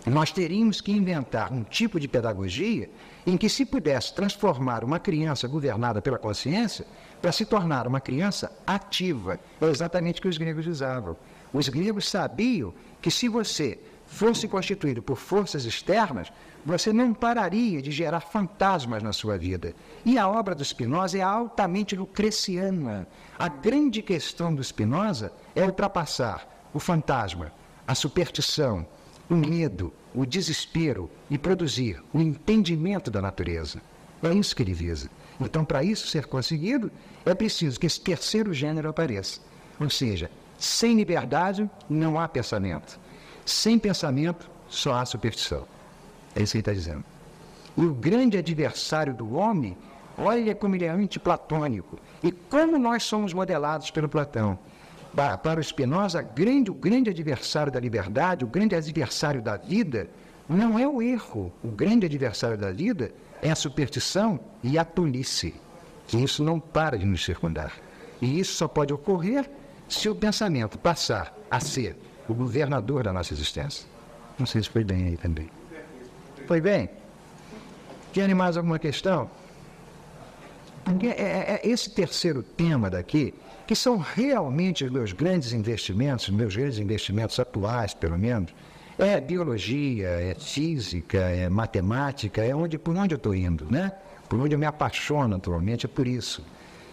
nós teríamos que inventar um tipo de pedagogia em que se pudesse transformar uma criança governada pela consciência para se tornar uma criança ativa. É exatamente o que os gregos usavam. Os gregos sabiam que se você fosse constituído por forças externas, você não pararia de gerar fantasmas na sua vida. E a obra do Spinoza é altamente lucreciana. A grande questão do Spinoza é ultrapassar o fantasma, a superstição, o medo, o desespero e produzir o entendimento da natureza. É isso que ele visa. Então, para isso ser conseguido, é preciso que esse terceiro gênero apareça. Ou seja, sem liberdade não há pensamento. Sem pensamento só há superstição. É isso que ele está dizendo. O grande adversário do homem, olha como ele é antiplatônico. E como nós somos modelados pelo Platão. Para o Spinoza, grande, o grande adversário da liberdade, o grande adversário da vida, não é o erro. O grande adversário da vida é a superstição e a tolice. Que isso não para de nos circundar. E isso só pode ocorrer se o pensamento passar a ser o governador da nossa existência. Não sei se foi bem aí também. Foi bem? Tem mais alguma questão? É, é, é esse terceiro tema daqui que são realmente os meus grandes investimentos, meus grandes investimentos atuais, pelo menos, é biologia, é física, é matemática, é onde, por onde eu estou indo, né? Por onde eu me apaixono atualmente, é por isso.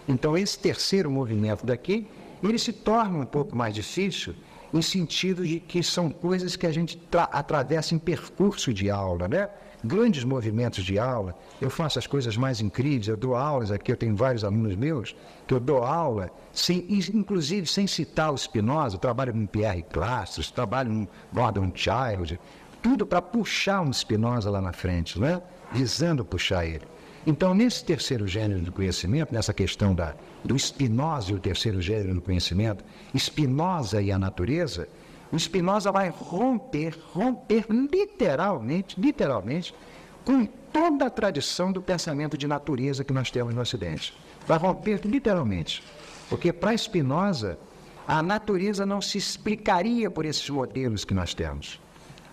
Então, esse terceiro movimento daqui, ele se torna um pouco mais difícil em sentido de que são coisas que a gente atravessa em percurso de aula, né? Grandes movimentos de aula. Eu faço as coisas mais incríveis, eu dou aulas aqui, eu tenho vários alunos meus, que eu dou aula, sem, inclusive sem citar o Spinoza, eu trabalho com Pierre Clastres, trabalho com Gordon Child, tudo para puxar um Spinoza lá na frente, né? visando puxar ele. Então, nesse terceiro gênero do conhecimento, nessa questão da, do Spinoza e o terceiro gênero do conhecimento, Spinoza e a natureza, o Spinoza vai romper, romper literalmente, literalmente, com toda a tradição do pensamento de natureza que nós temos no Ocidente. Vai romper literalmente. Porque para Spinoza, a natureza não se explicaria por esses modelos que nós temos.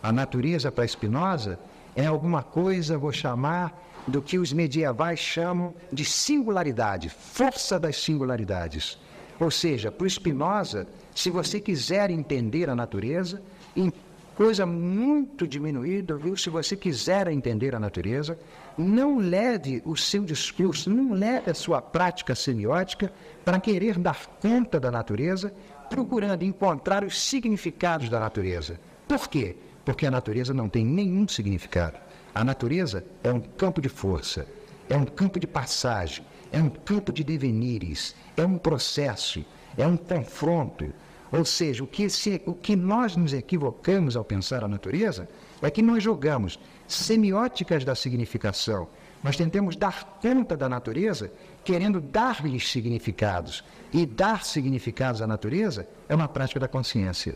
A natureza para Spinoza é alguma coisa, vou chamar, do que os medievais chamam de singularidade, força das singularidades. Ou seja, para Spinoza, se você quiser entender a natureza, em coisa muito diminuída, viu? Se você quiser entender a natureza, não leve o seu discurso, não leve a sua prática semiótica para querer dar conta da natureza, procurando encontrar os significados da natureza. Por quê? Porque a natureza não tem nenhum significado. A natureza é um campo de força, é um campo de passagem, é um campo de devenires, é um processo, é um confronto. Ou seja, o que, se, o que nós nos equivocamos ao pensar a natureza é que nós jogamos semióticas da significação. Nós tentamos dar conta da natureza, querendo dar-lhes significados. E dar significados à natureza é uma prática da consciência.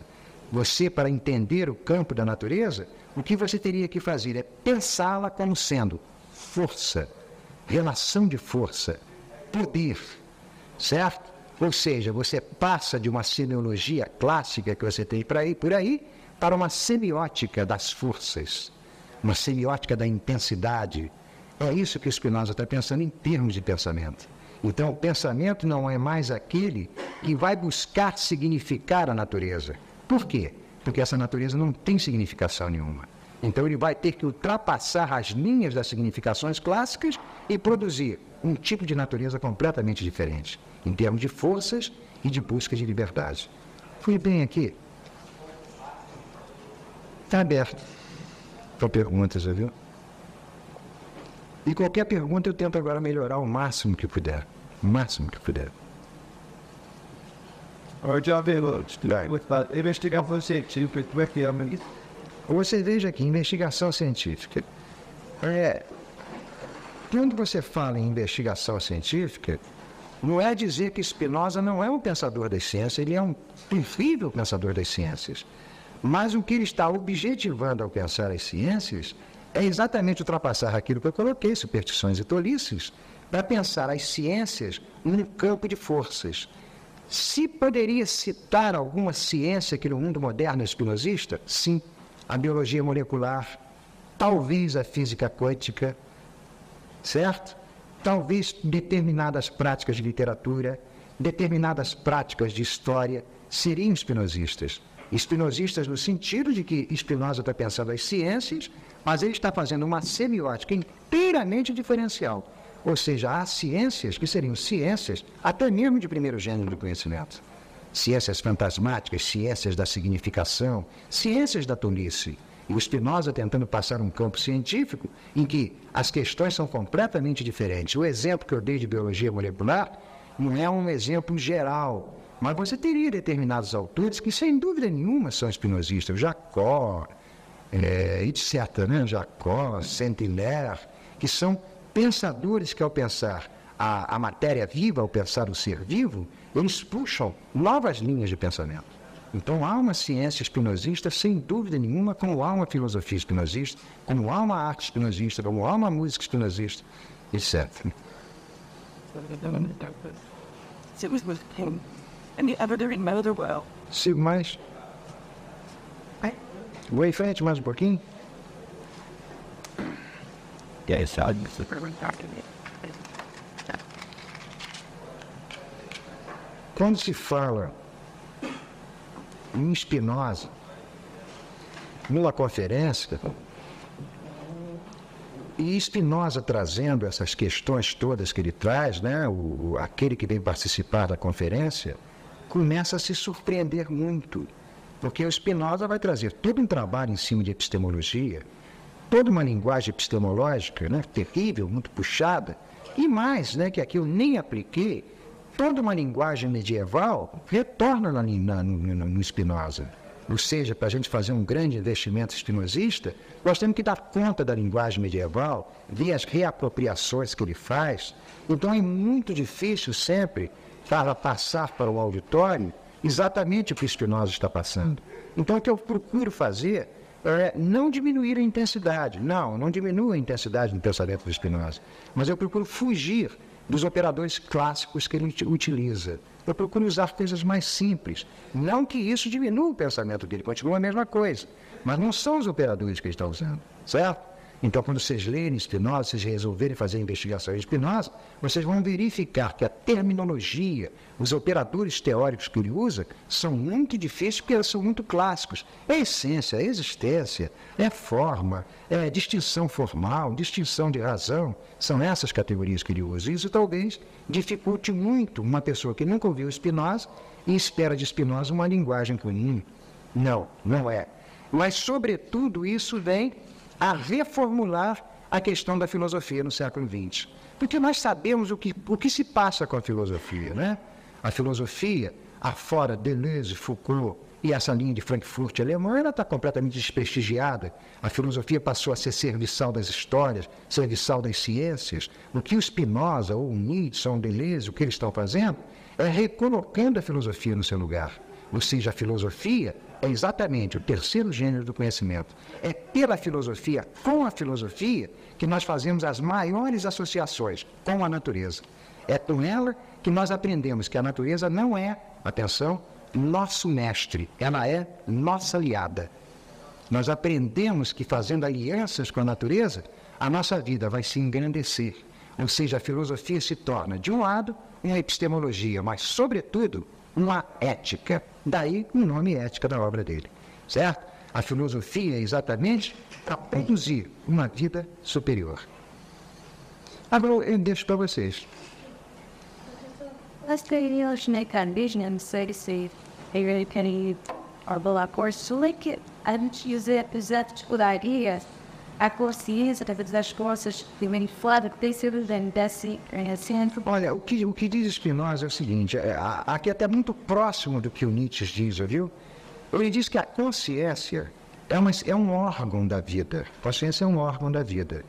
Você, para entender o campo da natureza, o que você teria que fazer é pensá-la como sendo força, relação de força, poder, certo? Ou seja, você passa de uma semiologia clássica que você tem por aí, por aí para uma semiótica das forças, uma semiótica da intensidade. É isso que Spinoza está pensando em termos de pensamento. Então, o pensamento não é mais aquele que vai buscar significar a natureza. Por quê? Porque essa natureza não tem significação nenhuma. Então ele vai ter que ultrapassar as linhas das significações clássicas e produzir um tipo de natureza completamente diferente, em termos de forças e de busca de liberdade. Fui bem aqui? Está aberto para perguntas, já viu? E qualquer pergunta eu tento agora melhorar o máximo que puder. O máximo que puder. Or já veio investigação científica, como é que é? Você veja aqui, investigação científica. É, quando você fala em investigação científica, não é dizer que Spinoza não é um pensador das ciências, ele é um terrível pensador das ciências. Mas o que ele está objetivando ao pensar as ciências é exatamente ultrapassar aquilo que eu coloquei, superstições e tolices, para pensar as ciências num campo de forças. Se poderia citar alguma ciência que no mundo moderno é espinosista? Sim. A biologia molecular, talvez a física quântica, certo? Talvez determinadas práticas de literatura, determinadas práticas de história seriam espinosistas. Espinosistas no sentido de que Spinoza está pensando as ciências, mas ele está fazendo uma semiótica inteiramente diferencial. Ou seja, há ciências que seriam ciências até mesmo de primeiro gênero do conhecimento. Ciências fantasmáticas, ciências da significação, ciências da tolice. E o Spinoza tentando passar um campo científico em que as questões são completamente diferentes. O exemplo que eu dei de biologia molecular não é um exemplo geral, mas você teria determinados autores que, sem dúvida nenhuma, são espinosistas. Jacó, é, etc., né? Jacó, Saint-Hilaire, que são pensadores que, ao pensar a, a matéria viva, ao pensar o ser vivo, eles puxam novas linhas de pensamento. Então há uma ciência espinosista, sem dúvida nenhuma, como há uma filosofia espinosista, como há uma arte espinosista, como há uma música espinosista, etc. Sigo mais. Vou em frente mais um pouquinho. Yes, I'll use the Quando se fala em Spinoza, numa conferência, e Spinoza trazendo essas questões todas que ele traz, né, o- aquele que vem participar da conferência, começa a se surpreender muito, porque o Spinoza vai trazer todo um trabalho em cima de epistemologia, toda uma linguagem epistemológica, né, terrível, muito puxada, e mais, né, que aqui eu nem apliquei, toda uma linguagem medieval retorna na, na, no, no, no Spinoza. Ou seja, para a gente fazer um grande investimento espinosista, nós temos que dar conta da linguagem medieval, ver as reapropriações que ele faz. Então é muito difícil sempre para passar para o auditório exatamente o que Spinoza está passando. Então o que eu procuro fazer é não diminuir a intensidade. Não, não diminua a intensidade do pensamento do Spinoza. Mas eu procuro fugir dos operadores clássicos que ele uti- utiliza. Eu procuro usar coisas mais simples. Não que isso diminua o pensamento dele, continua a mesma coisa. Mas não são os operadores que ele está usando, certo? Então, quando vocês lerem Spinoza, vocês resolverem fazer a investigação em Spinoza, vocês vão verificar que a terminologia, os operadores teóricos que ele usa, são muito difíceis porque eles são muito clássicos. É essência, é existência, é forma, é distinção formal, distinção de razão. São essas categorias que ele usa. Isso talvez dificulte muito uma pessoa que nunca ouviu Spinoza e espera de Spinoza uma linguagem comum. Não, não é. Mas, sobretudo, isso vem a reformular a questão da filosofia no século XX. Porque nós sabemos o que, o que se passa com a filosofia, né? A filosofia, afora Deleuze, Foucault e essa linha de Frankfurt alemã, ela está completamente desprestigiada. A filosofia passou a ser serviçal das histórias, serviçal das ciências. O que o Spinoza, ou o Nietzsche, ou o Deleuze, o que eles estão fazendo, é recolocando a filosofia no seu lugar. Ou seja, a filosofia é exatamente o terceiro gênero do conhecimento. É pela filosofia, com a filosofia, que nós fazemos as maiores associações com a natureza. É com ela que nós aprendemos que a natureza não é, atenção, nosso mestre, ela é nossa aliada. Nós aprendemos que fazendo alianças com a natureza, a nossa vida vai se engrandecer. Ou seja, a filosofia se torna, de um lado, uma epistemologia, mas, sobretudo, uma ética. Daí o nome ética da obra dele, certo? A filosofia é exatamente para produzir uma vida superior. Agora eu deixo para vocês. Let's go to the snake on vision and say to see, hey, really penny or A consciência das coisas que vem fora tem sido desse centro. Olha, o que, o que diz Spinoza é o seguinte, é, aqui é até muito próximo do que o Nietzsche diz, viu? Ele diz que a consciência é, uma, é um órgão da vida. A consciência é um órgão da vida.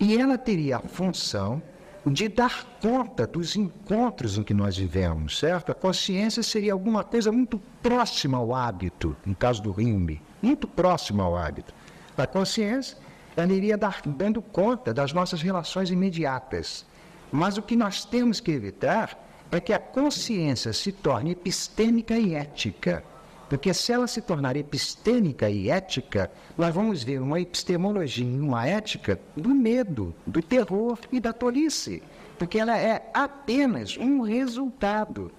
E ela teria a função de dar conta dos encontros em que nós vivemos, certo? A consciência seria alguma coisa muito próxima ao hábito, no caso do Rimbe, muito próxima ao hábito. A consciência, ela iria dar, dando conta das nossas relações imediatas. Mas o que nós temos que evitar é que a consciência se torne epistêmica e ética. Porque se ela se tornar epistêmica e ética, nós vamos ver uma epistemologia e uma ética do medo, do terror e da tolice. Porque ela é apenas um resultado.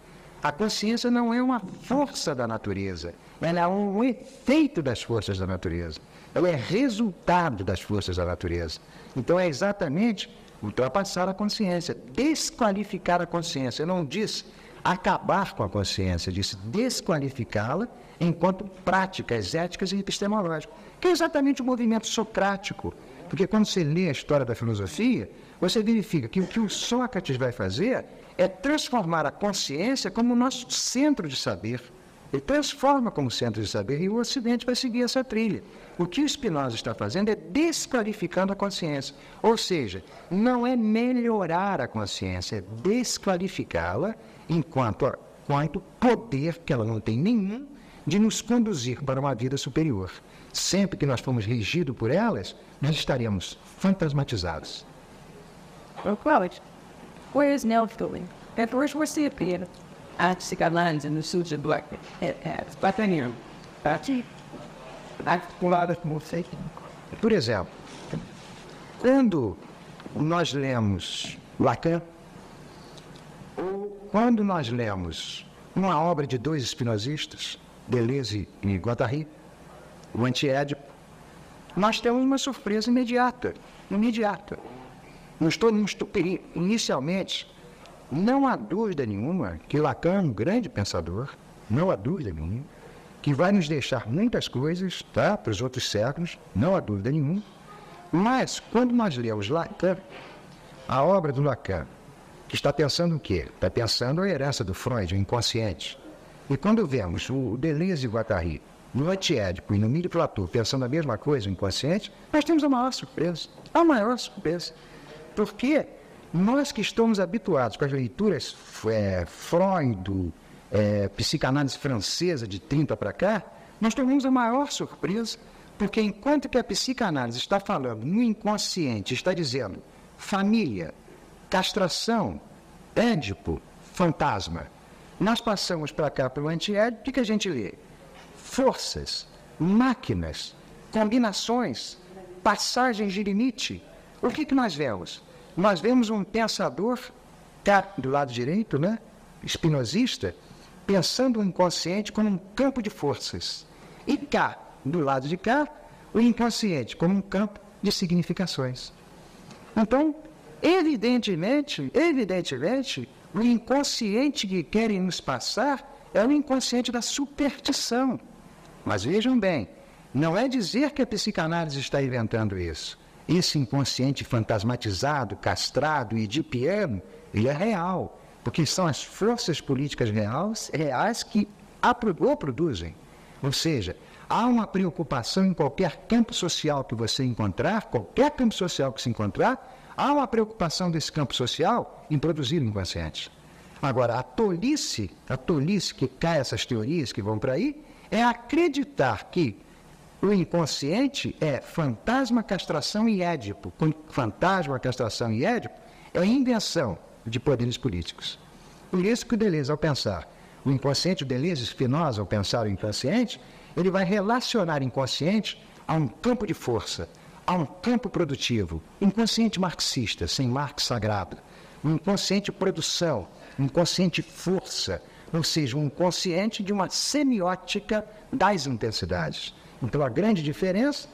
A consciência não é uma força da natureza, ela é um efeito das forças da natureza. Ela é resultado das forças da natureza. Então é exatamente ultrapassar a consciência, desqualificar a consciência. Eu não disse acabar com a consciência, disse desqualificá-la enquanto práticas éticas e epistemológicas, que é exatamente o movimento socrático. Porque quando você lê a história da filosofia, você verifica que o que o Sócrates vai fazer é transformar a consciência como o nosso centro de saber. Ele transforma como centro de saber e o Ocidente vai seguir essa trilha. O que o Spinoza está fazendo é desqualificando a consciência. Ou seja, não é melhorar a consciência, é desqualificá-la enquanto, enquanto poder que ela não tem nenhum de nos conduzir para uma vida superior. Sempre que nós formos regidos por elas, nós estaremos fantasmatizados. Well, quality. Where is Nell going? And where's where's the lines in the suits of black. It has. But then you. That's it. That's a lot of more thinking. Por exemplo, quando nós lemos Lacan, ou quando nós lemos uma obra de dois espinosistas, Deleuze e Guattari, o Antiédipo, nós temos uma surpresa imediata, imediata. Não estou, não estou, inicialmente, não há dúvida nenhuma que Lacan é um grande pensador, não há dúvida nenhuma, que vai nos deixar muitas coisas tá, para os outros séculos, não há dúvida nenhuma. Mas, quando nós lemos Lacan, a obra do Lacan, que está pensando o quê? Está pensando a herança do Freud, o inconsciente. E quando vemos o Deleuze e Guattari no Antiédipo e no Mille Platô pensando a mesma coisa, o inconsciente, nós temos a maior surpresa. A maior surpresa. Porque nós que estamos habituados com as leituras é, Freud, é, psicanálise francesa de 30 para cá, nós tomamos a maior surpresa, porque enquanto que a psicanálise está falando no inconsciente, está dizendo família, castração, édipo, fantasma, nós passamos para cá pelo antiédipo, o que a gente lê? Forças, máquinas, combinações, passagens de limite. O que, que nós vemos? Nós vemos um pensador, cá do lado direito, né? espinosista, pensando o inconsciente como um campo de forças. E cá, do lado de cá, o inconsciente como um campo de significações. Então, evidentemente, evidentemente, o inconsciente que querem nos passar é o inconsciente da superstição. Mas vejam bem, não é dizer que a psicanálise está inventando isso. Esse inconsciente fantasmatizado, castrado e de piano, ele é real, porque são as forças políticas reais, reais que a o produzem. Ou seja, há uma preocupação em qualquer campo social que você encontrar, qualquer campo social que se encontrar, há uma preocupação desse campo social em produzir o inconsciente. Agora, a tolice, a tolice que cai essas teorias que vão para aí, é acreditar que o inconsciente é fantasma, castração e édipo. Fantasma, castração e édipo é a invenção de poderes políticos. Por isso que o Deleuze, ao pensar o inconsciente, o Deleuze Spinoza, ao pensar o inconsciente, ele vai relacionar inconsciente a um campo de força, a um campo produtivo, inconsciente marxista, sem Marx sagrado, um inconsciente produção, um inconsciente força, ou seja, um consciente de uma semiótica das intensidades. Então, a grande diferença,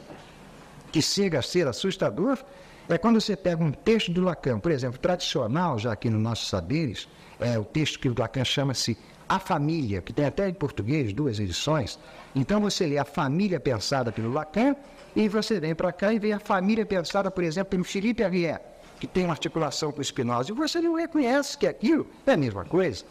que chega a ser assustador, é quando você pega um texto do Lacan, por exemplo, tradicional, já aqui nos nossos saberes, é o texto que o Lacan chama-se A Família, que tem até em português duas edições. Então, você lê A Família pensada pelo Lacan, e você vem para cá e vê a família pensada, por exemplo, pelo Felipe Arrier, que tem uma articulação com Spinoza, e você não reconhece que aquilo é a mesma coisa.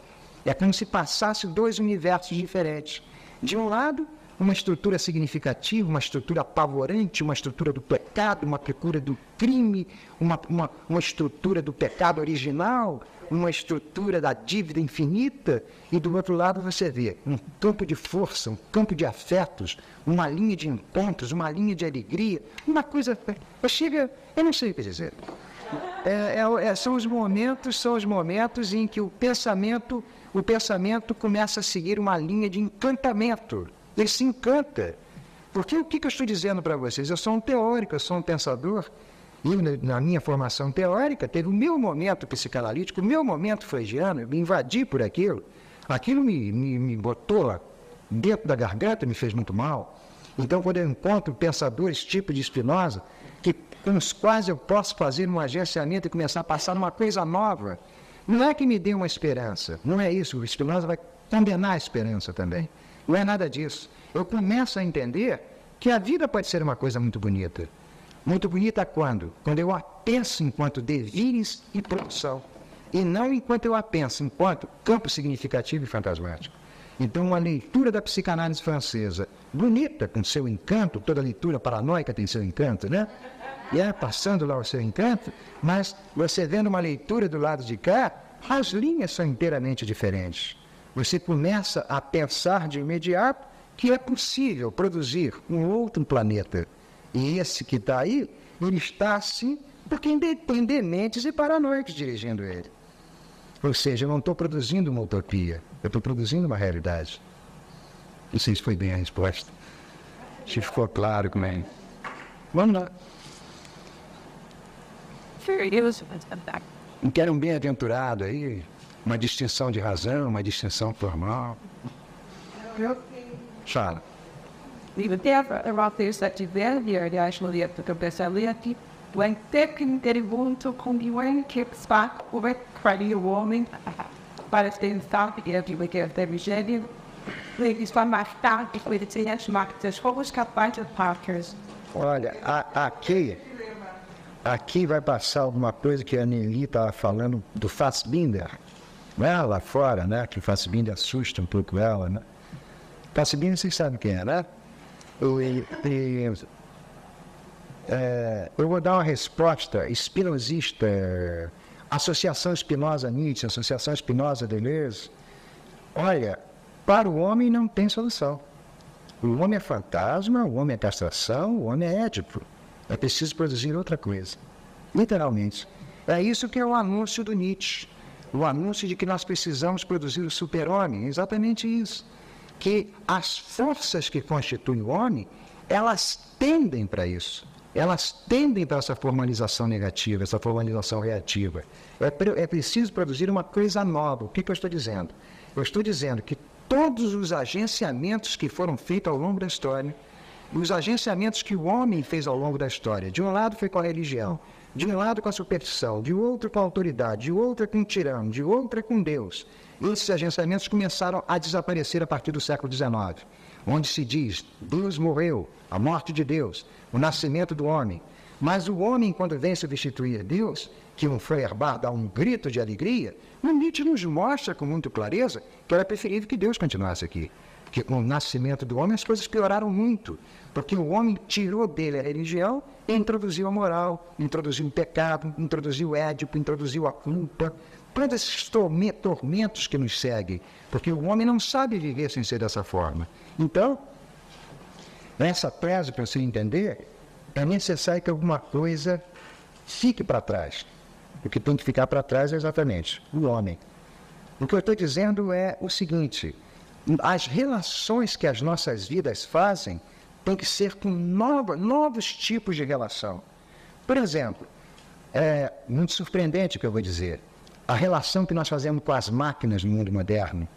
É como se passasse dois universos diferentes. De um lado, uma estrutura significativa, uma estrutura apavorante, uma estrutura do pecado, uma estrutura do crime, uma, uma, uma estrutura do pecado original, uma estrutura da dívida infinita, e do outro lado você vê um campo de força, um campo de afetos, uma linha de encontros, uma linha de alegria, uma coisa. Chega, eu não sei o que dizer. É, é, é, são os momentos, são os momentos em que o pensamento, o pensamento começa a seguir uma linha de encantamento. Ele se encanta. Porque o que, eu estou dizendo para vocês? Eu sou um teórico, eu sou um pensador. E na minha formação teórica, teve o meu momento psicanalítico, o meu momento freudiano, eu me invadi por aquilo. Aquilo me, me, me botou dentro da garganta, me fez muito mal. Então, quando eu encontro pensadores tipo de Spinoza, que, com os quais eu posso fazer um agenciamento e começar a passar uma coisa nova, não é que me dê uma esperança, não é isso. O Spinoza vai condenar a esperança também. Não é nada disso. Eu começo a entender que a vida pode ser uma coisa muito bonita. Muito bonita quando? Quando eu a penso enquanto devires e produção, e não enquanto eu a penso enquanto campo significativo e fantasmático. Então, uma leitura da psicanálise francesa, bonita, com seu encanto, toda leitura paranoica tem seu encanto, né? E é passando lá o seu encanto, mas você vendo uma leitura do lado de cá, as linhas são inteiramente diferentes. Você começa a pensar de imediato que é possível produzir um outro planeta e esse que está aí, ele está assim porque dementes e paranoicos dirigindo ele. Ou seja, eu não estou produzindo uma utopia, eu estou produzindo uma realidade. Não sei se foi bem a resposta. Se ficou claro como é. Vamos lá. Não quero um bem-aventurado aí, uma distinção de razão, uma distinção formal. Fala. Even därför är det att välja det är att bästa leti. When tecken der wunto kondiuen kip spak over credit warming. Para den start är det vilket det vigenin. Ladies van my start is with the TH market das Hochschap weiter Parkers. Olha, a, aqui, aqui vai passar alguma coisa que a Nelly estava falando do Fassbinder. Né? Lá fora, né? Que o Fassbinder assusta um pouco ela, né? Fassbinder, vocês sabem quem é, né? É, eu vou dar uma resposta espinosista, Associação Espinosa-Nietzsche, Associação Espinosa-Deleuze. Olha, para o homem não tem solução. O homem é fantasma, o homem é castração, o homem é édipo. É preciso produzir outra coisa. Literalmente. É isso que é o anúncio do Nietzsche. O anúncio de que nós precisamos produzir o super-homem. Exatamente isso que as forças que constituem o homem, elas tendem para isso. Elas tendem para essa formalização negativa, essa formalização reativa. É, é preciso produzir uma coisa nova. O que, que eu estou dizendo? Eu estou dizendo que todos os agenciamentos que foram feitos ao longo da história, os agenciamentos que o homem fez ao longo da história, de um lado foi com a religião, de um lado com a superstição, de outro com a autoridade, de outro com o tirano, de outro com Deus, esses agenciamentos começaram a desaparecer a partir do século XIX, onde se diz Deus morreu, a morte de Deus, o nascimento do homem. Mas o homem, quando vem substituir Deus, que um Feuerbach dá um grito de alegria, o Nietzsche nos mostra com muita clareza que era preferível que Deus continuasse aqui. Que com o nascimento do homem as coisas pioraram muito, porque o homem tirou dele a religião e introduziu a moral, introduziu o pecado, introduziu o édipo, introduziu a culpa, todos esses tormentos que nos seguem, porque o homem não sabe viver sem ser dessa forma. Então, nessa tese, para você entender, é necessário que alguma coisa fique para trás. O que tem que ficar para trás é exatamente o homem. O que eu estou dizendo é o seguinte: as relações que as nossas vidas fazem têm que ser com novos, novos tipos de relação. Por exemplo, é muito surpreendente o que eu vou dizer a relação que nós fazemos com as máquinas no mundo moderno.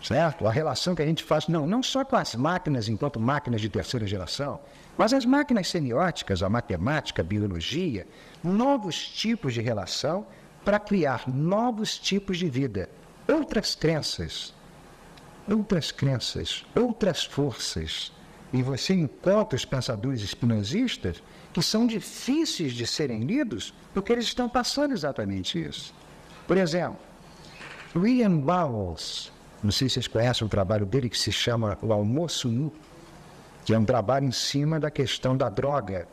certo? A relação que a gente faz, não, não só com as máquinas enquanto máquinas de terceira geração, mas as máquinas semióticas, a matemática, a biologia, novos tipos de relação para criar novos tipos de vida, outras crenças, outras crenças, outras forças. E você encontra os pensadores espinosistas que são difíceis de serem lidos porque eles estão passando exatamente isso. Por exemplo, William Bowles, não sei se vocês conhecem o trabalho dele que se chama O Almoço Nu, que é um trabalho em cima da questão da droga.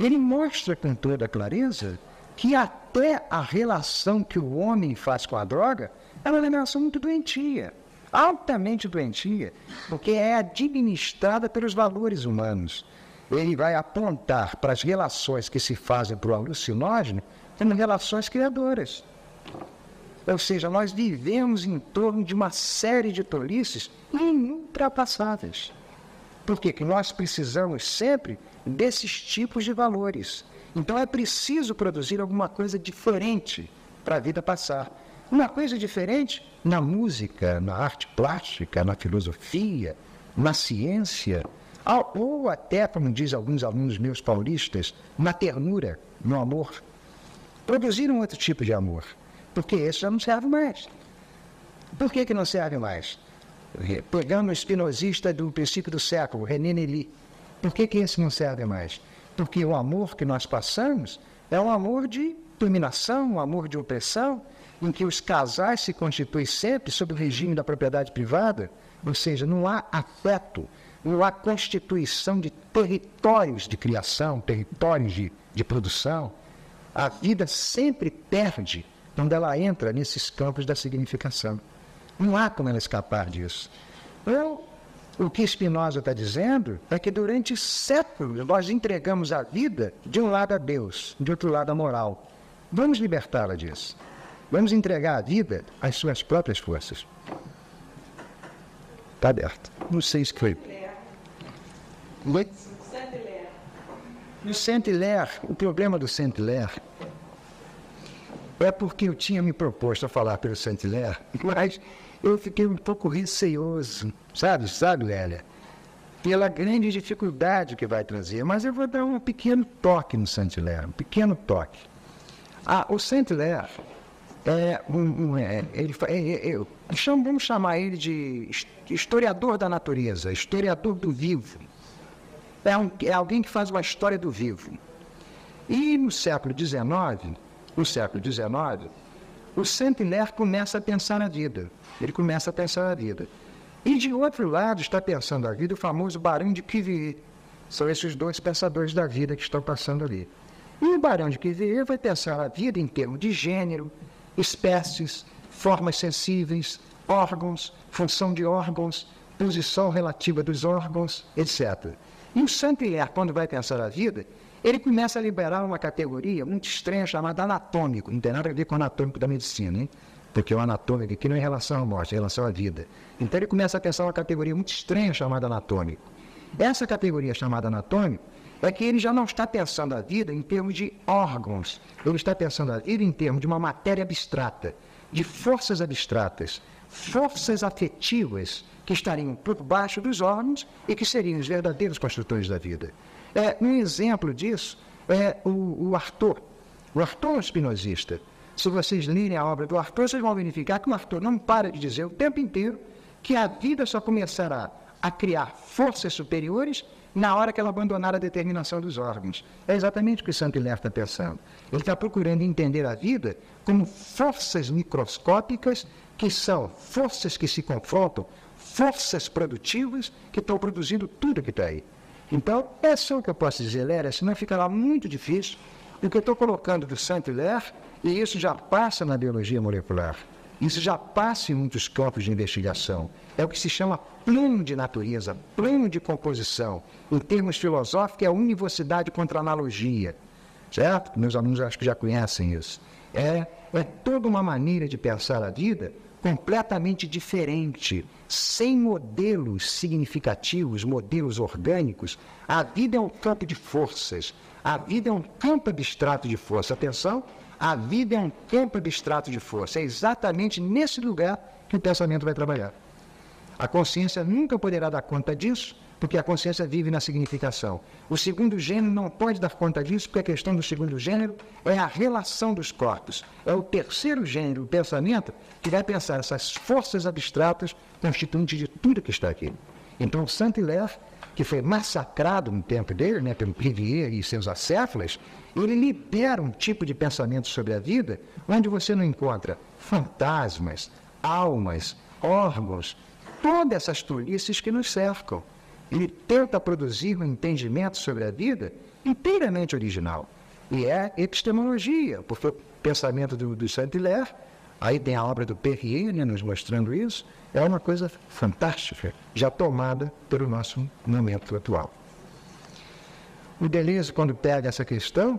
Ele mostra com toda clareza que até a relação que o homem faz com a droga é uma relação muito doentia, altamente doentia, porque é administrada pelos valores humanos. Ele vai apontar para as relações que se fazem para o alucinógeno como relações criadoras. Ou seja, nós vivemos em torno de uma série de tolices ultrapassáveis. Por quê? Que nós precisamos sempre desses tipos de valores. Então é preciso produzir alguma coisa diferente para a vida passar. Uma coisa diferente na música, na arte plástica, na filosofia, na ciência, ou até, como dizem alguns alunos meus paulistas, na ternura, no amor. Produzir um outro tipo de amor porque esse já não serve mais. Por que, que não serve mais? Pegando o espinosista do princípio do século, René Nelly, por que, que esse não serve mais? Porque o amor que nós passamos é um amor de dominação, um amor de opressão, em que os casais se constituem sempre sob o regime da propriedade privada, ou seja, não há afeto, não há constituição de territórios de criação, territórios de, de produção. A vida sempre perde quando ela entra nesses campos da significação. Não há como ela escapar disso. Então, o que Spinoza está dizendo é que durante séculos nós entregamos a vida de um lado a Deus, de outro lado a moral. Vamos libertá-la disso. Vamos entregar a vida às suas próprias forças. Está aberto. Não sei escrever. Oi? O Saint-Hilaire, o problema do Saint-Hilaire é porque eu tinha me proposto a falar pelo Saint-Hilaire, mas eu fiquei um pouco receoso, sabe, sabe, Lélia? Pela grande dificuldade que vai trazer. Mas eu vou dar um pequeno toque no Saint-Hilaire, um pequeno toque. Ah, o Saint-Hilaire é um, um é, ele, é, é, é, vamos chamar ele de historiador da natureza, historiador do vivo. É, um, é alguém que faz uma história do vivo. E no século XIX, no século XIX, o Saint-Hilaire começa a pensar na vida. Ele começa a pensar na vida. E de outro lado está pensando a vida o famoso Barão de Cuvier. São esses dois pensadores da vida que estão passando ali. E o Barão de Cuvier vai pensar a vida em termos de gênero, espécies, formas sensíveis, órgãos, função de órgãos, posição relativa dos órgãos, etc. E o Saint-Hilaire, quando vai pensar a vida, ele começa a liberar uma categoria muito estranha chamada anatômico. Não tem nada a ver com o anatômico da medicina, hein? Porque o anatômico aqui não é em relação à morte, é em relação à vida. Então ele começa a pensar uma categoria muito estranha chamada anatômico. Essa categoria chamada anatômico é que ele já não está pensando a vida em termos de órgãos, ele está pensando a vida em termos de uma matéria abstrata, de forças abstratas, forças afetivas que estariam por baixo dos órgãos e que seriam os verdadeiros construtores da vida. É, um exemplo disso é o, o Arthur. O Arthur espinosista. Se vocês lerem a obra do Arthur, vocês vão verificar que o Arthur não para de dizer o tempo inteiro que a vida só começará a criar forças superiores na hora que ela abandonar a determinação dos órgãos. É exatamente o que o Saint-Hilaire está pensando. Ele está procurando entender a vida como forças microscópicas que são forças que se confrontam, forças produtivas que estão produzindo tudo que está aí. Então, é só o que eu posso dizer, Léria, senão ficará muito difícil. O que eu estou colocando do Saint-Hilaire, e isso já passa na biologia molecular, isso já passa em muitos campos de investigação. É o que se chama plano de natureza, plano de composição. Em termos filosóficos, é a universidade contra analogia. Certo? Meus alunos acho que já conhecem isso. É, é toda uma maneira de pensar a vida completamente diferente, sem modelos significativos, modelos orgânicos. A vida é um campo de forças, a vida é um campo abstrato de força. Atenção, a vida é um campo abstrato de força. É exatamente nesse lugar que o pensamento vai trabalhar. A consciência nunca poderá dar conta disso, porque a consciência vive na significação. O segundo gênero não pode dar conta disso, porque a questão do segundo gênero é a relação dos corpos. É o terceiro gênero, o pensamento, que vai pensar essas forças abstratas constituintes de tudo que está aqui. Então, Saint-Hilaire, que foi massacrado no tempo dele, né, pelo Privier e seus acéfalas, ele libera um tipo de pensamento sobre a vida onde você não encontra fantasmas, almas, órgãos, todas essas tolices que nos cercam. Ele tenta produzir um entendimento sobre a vida inteiramente original. E é epistemologia, porque o pensamento do, do Saint-Hilaire, aí tem a obra do Perrier né, nos mostrando isso, é uma coisa fantástica, já tomada pelo nosso momento atual. O Deleuze, quando pega essa questão,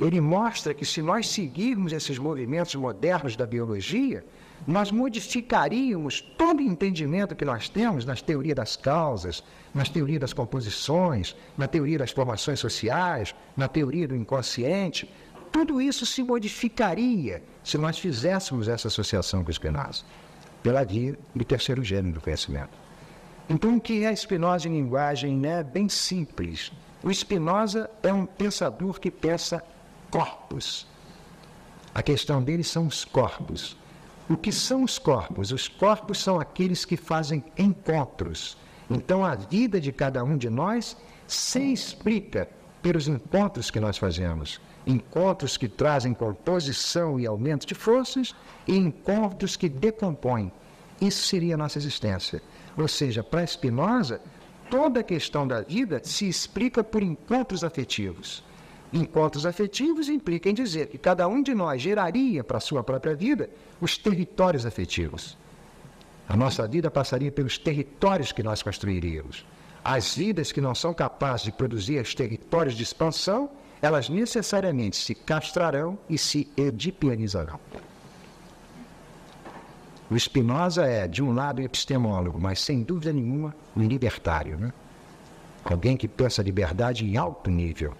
ele mostra que se nós seguirmos esses movimentos modernos da biologia, nós modificaríamos todo o entendimento que nós temos nas teorias das causas, nas teorias das composições, na teoria das formações sociais, na teoria do inconsciente. Tudo isso se modificaria se nós fizéssemos essa associação com Spinoza, pela via do terceiro gênero do conhecimento. Então, o que é Spinoza em linguagem né, bem simples? O Spinoza é um pensador que pensa corpos. A questão dele são os corpos. O que são os corpos? Os corpos são aqueles que fazem encontros. Então, a vida de cada um de nós se explica pelos encontros que nós fazemos. Encontros que trazem composição e aumento de forças e encontros que decompõem. Isso seria a nossa existência. Ou seja, para Spinoza, toda a questão da vida se explica por encontros afetivos. Encontros afetivos implicam em dizer que cada um de nós geraria para a sua própria vida os territórios afetivos. A nossa vida passaria pelos territórios que nós construiríamos. As vidas que não são capazes de produzir os territórios de expansão, elas necessariamente se castrarão e se edipianizarão. O Spinoza é, de um lado, epistemólogo, mas sem dúvida nenhuma, um libertário. Né? Alguém que pensa liberdade em alto nível.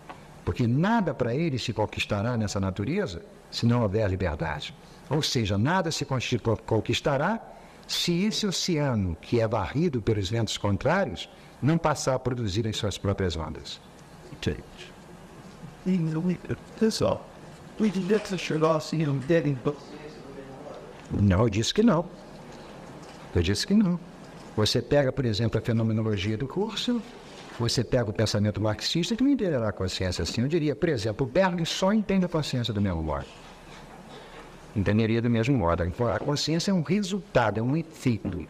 Porque nada para ele se conquistará nessa natureza se não houver liberdade. Ou seja, nada se conquistará se esse oceano, que é varrido pelos ventos contrários, não passar a produzir as suas próprias ondas. Pessoal, Não, eu disse que não. Eu disse que não. Você pega, por exemplo, a fenomenologia do curso, você pega o pensamento marxista que não entenderá a consciência assim. Eu diria, por exemplo, o Bergson só entende a consciência do mesmo modo. Entenderia do mesmo modo. A consciência é um resultado, é um efeito.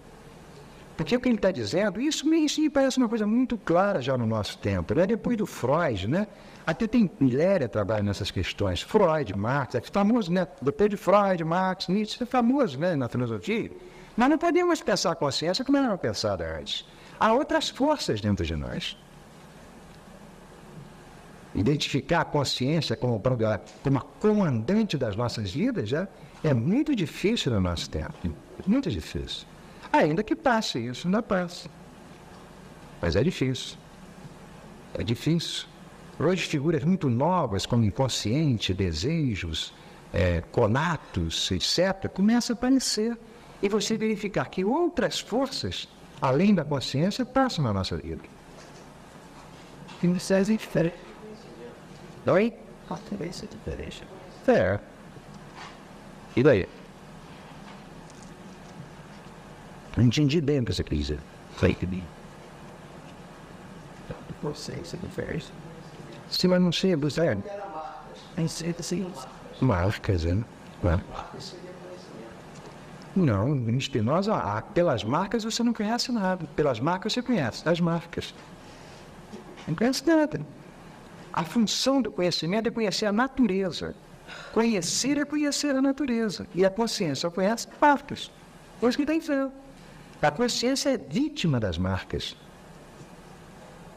Porque o que ele está dizendo, isso me, isso parece uma coisa muito clara já no nosso tempo. Né? Depois do Freud, né? até tem Miléria trabalha nessas questões. Freud, Marx, é famoso, né? Depois de Freud, Marx, Nietzsche, é famoso né? na filosofia. Mas não podemos pensar a consciência como era pensada antes. Há outras forças dentro de nós. Identificar a consciência como, como a comandante das nossas vidas já é muito difícil no nosso tempo. Muito difícil. Ainda que passe isso, ainda passa. Mas é difícil. É difícil. Hoje, figuras muito novas, como inconsciente, desejos, é, conatos, etc., começam a aparecer. E você verificar que outras forças, além da consciência, passam na nossa vida. Isso é diferente. Oi? Isso é diferente. É. E daí? Não entendi bem o que você quis dizer. Fake me. Vocês, diferente. Sim, mas não sei, você Em ser assim. marcas, né? Não, Não, em Spinoza, ah, pelas marcas você não conhece nada. Pelas marcas você conhece, as marcas. Não conhece nada. A função do conhecimento é conhecer a natureza. Conhecer é conhecer a natureza. E a consciência conhece marcas. Coisa que tem fé. A consciência é vítima das marcas.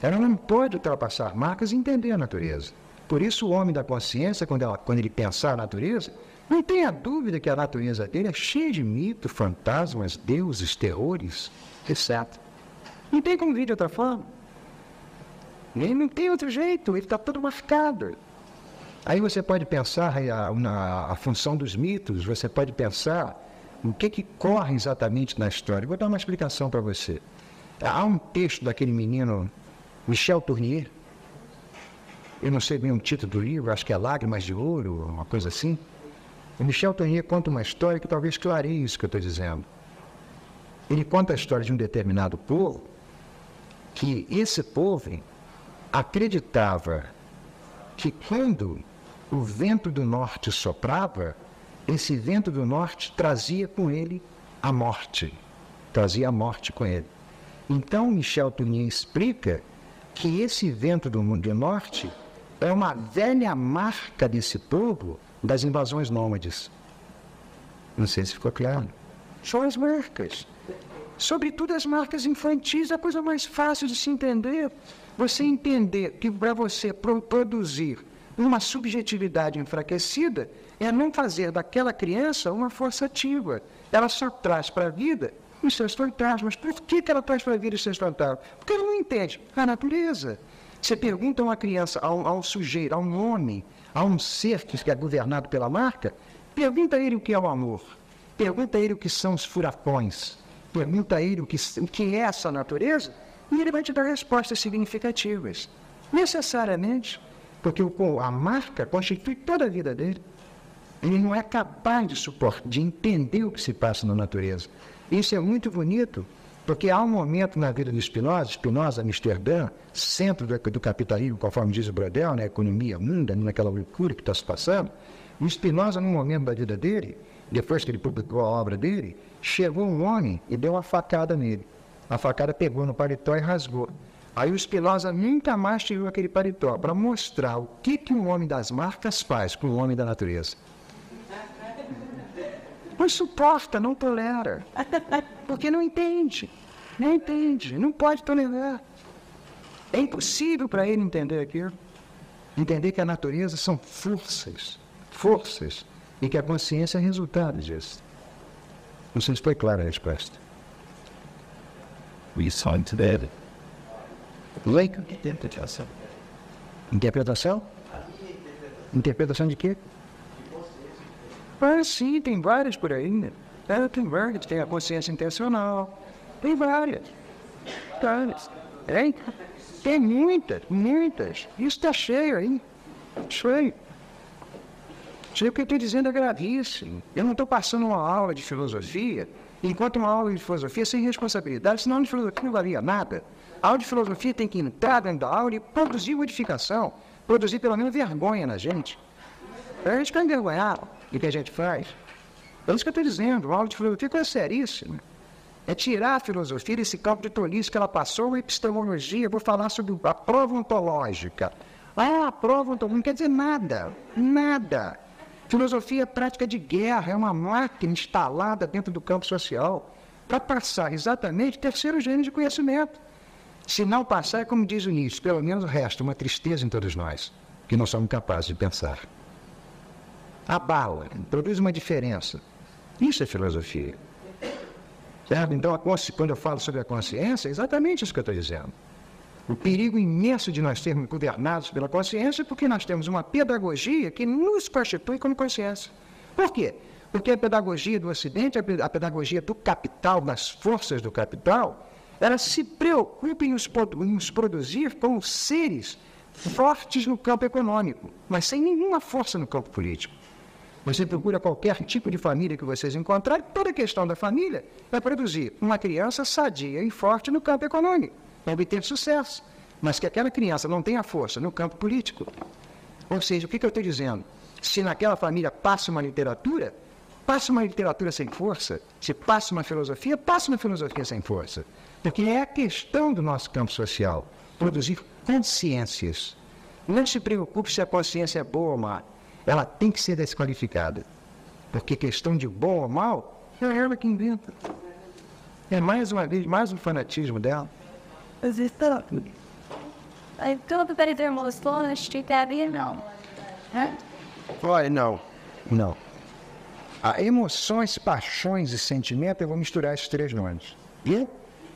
Ela não pode ultrapassar marcas e entender a natureza. Por isso, o homem da consciência, quando, ela, quando ele pensar a natureza, não tenha dúvida que a natureza dele é cheia de mitos, fantasmas, deuses, terrores, etc. Não tem como vir de outra forma. Ele não tem outro jeito, ele está todo marcado. Aí você pode pensar a, a, a função dos mitos, você pode pensar O que, que corre exatamente na história? Vou dar uma explicação para você. Há um texto daquele menino, Michel Tournier, eu não sei bem o título do livro, acho que é Lágrimas de Ouro, uma coisa assim. Michel Tournier conta uma história que talvez clareie isso que eu estou dizendo. Ele conta a história de um determinado povo, que esse povo acreditava que quando o vento do norte soprava, esse vento do norte trazia com ele a morte, trazia a morte com ele. Então Michel Tournier explica que esse vento do, do norte é uma velha marca desse povo das invasões nômades. Não sei se ficou claro. São as marcas. Sobretudo as marcas infantis, a coisa mais fácil de se entender. Você entender que para você pro produzir uma subjetividade enfraquecida é não fazer daquela criança uma força ativa. Ela só traz para a vida os seus fantasmas. Mas por que, que ela traz para a vida os seus fantasmas? Porque ela não entende a natureza. Você pergunta a uma criança, a um, a um sujeito, a um homem, a um ser que é governado pela marca, pergunta a ele o que é o amor. Pergunta a ele o que são os furacões. Pergunta a ele o que, o que é essa natureza e ele vai te dar respostas significativas. Necessariamente, porque o, a marca constitui toda a vida dele. Ele não é capaz de suportar, de entender o que se passa na natureza. Isso é muito bonito, porque há um momento na vida do Spinoza, Spinoza, Amsterdã, centro do, do capitalismo, conforme diz o Brodel, né, economia munda, naquela loucura que está se passando. O Spinoza, num momento da vida dele, depois que ele publicou a obra dele, chegou um homem e deu uma facada nele. A facada pegou no paletó e rasgou. Aí o Spinoza nunca mais tirou aquele paletó para mostrar o que, que o homem das marcas faz com o homem da natureza. Não suporta, não tolera. Porque não entende. Não entende, não pode tolerar. É impossível para ele entender aquilo. Entender que a natureza são forças, forças, e que a consciência é resultado disso. Não sei se foi clara a resposta. We saw it today. Leica? Interpretação? Interpretação de quê? Ah, sim, tem várias por aí. Né? É, tem várias. Tem a consciência intencional. Tem várias. Várias. Tem? Tem muitas, muitas. Isso está cheio aí. Cheio. Cheio o que eu estou dizendo é gravíssimo. Eu não estou passando uma aula de filosofia enquanto uma aula de filosofia sem responsabilidade, senão a aula de filosofia não valia nada. A aula de filosofia tem que entrar dentro da aula e produzir modificação, produzir pelo menos vergonha na gente. A gente fica envergonhado do que a gente faz. É isso que eu estou dizendo, a aula de filosofia é seríssima. É tirar a filosofia desse campo de tolice que ela passou, a epistemologia, vou falar sobre a prova ontológica. Ah, a prova ontológica não quer dizer nada, nada. Filosofia é prática de guerra, é uma máquina instalada dentro do campo social para passar exatamente terceiro gênero de conhecimento. Se não passar, é como diz o Nietzsche, pelo menos resta uma tristeza em todos nós, que não somos capazes de pensar. Abala, produz uma diferença. Isso é filosofia. Certo? Então, quando eu falo sobre a consciência, é exatamente isso que eu estou dizendo. O perigo imenso de nós sermos governados pela consciência é porque nós temos uma pedagogia que nos constitui como consciência. Por quê? Porque a pedagogia do Ocidente, a pedagogia do capital, das forças do capital, ela se preocupa em nos, em nos produzir como seres fortes no campo econômico, mas sem nenhuma força no campo político. Você procura qualquer tipo de família que vocês encontrarem, toda a questão da família vai produzir uma criança sadia e forte no campo econômico, para obter sucesso. Mas que aquela criança não tenha força no campo político. Ou seja, o que, que eu estou dizendo? Se naquela família passa uma literatura, passa uma literatura sem força. Se passa uma filosofia, passa uma filosofia sem força. Porque é a questão do nosso campo social, produzir consciências. Não se preocupe se a consciência é boa ou má ela tem que ser desqualificada. Porque questão de bom ou mal, é ela que inventa. É mais uma vez, mais um fanatismo dela. Tá não. Olha, não. Não. A emoções, paixões e sentimentos, eu vou misturar esses três nomes. E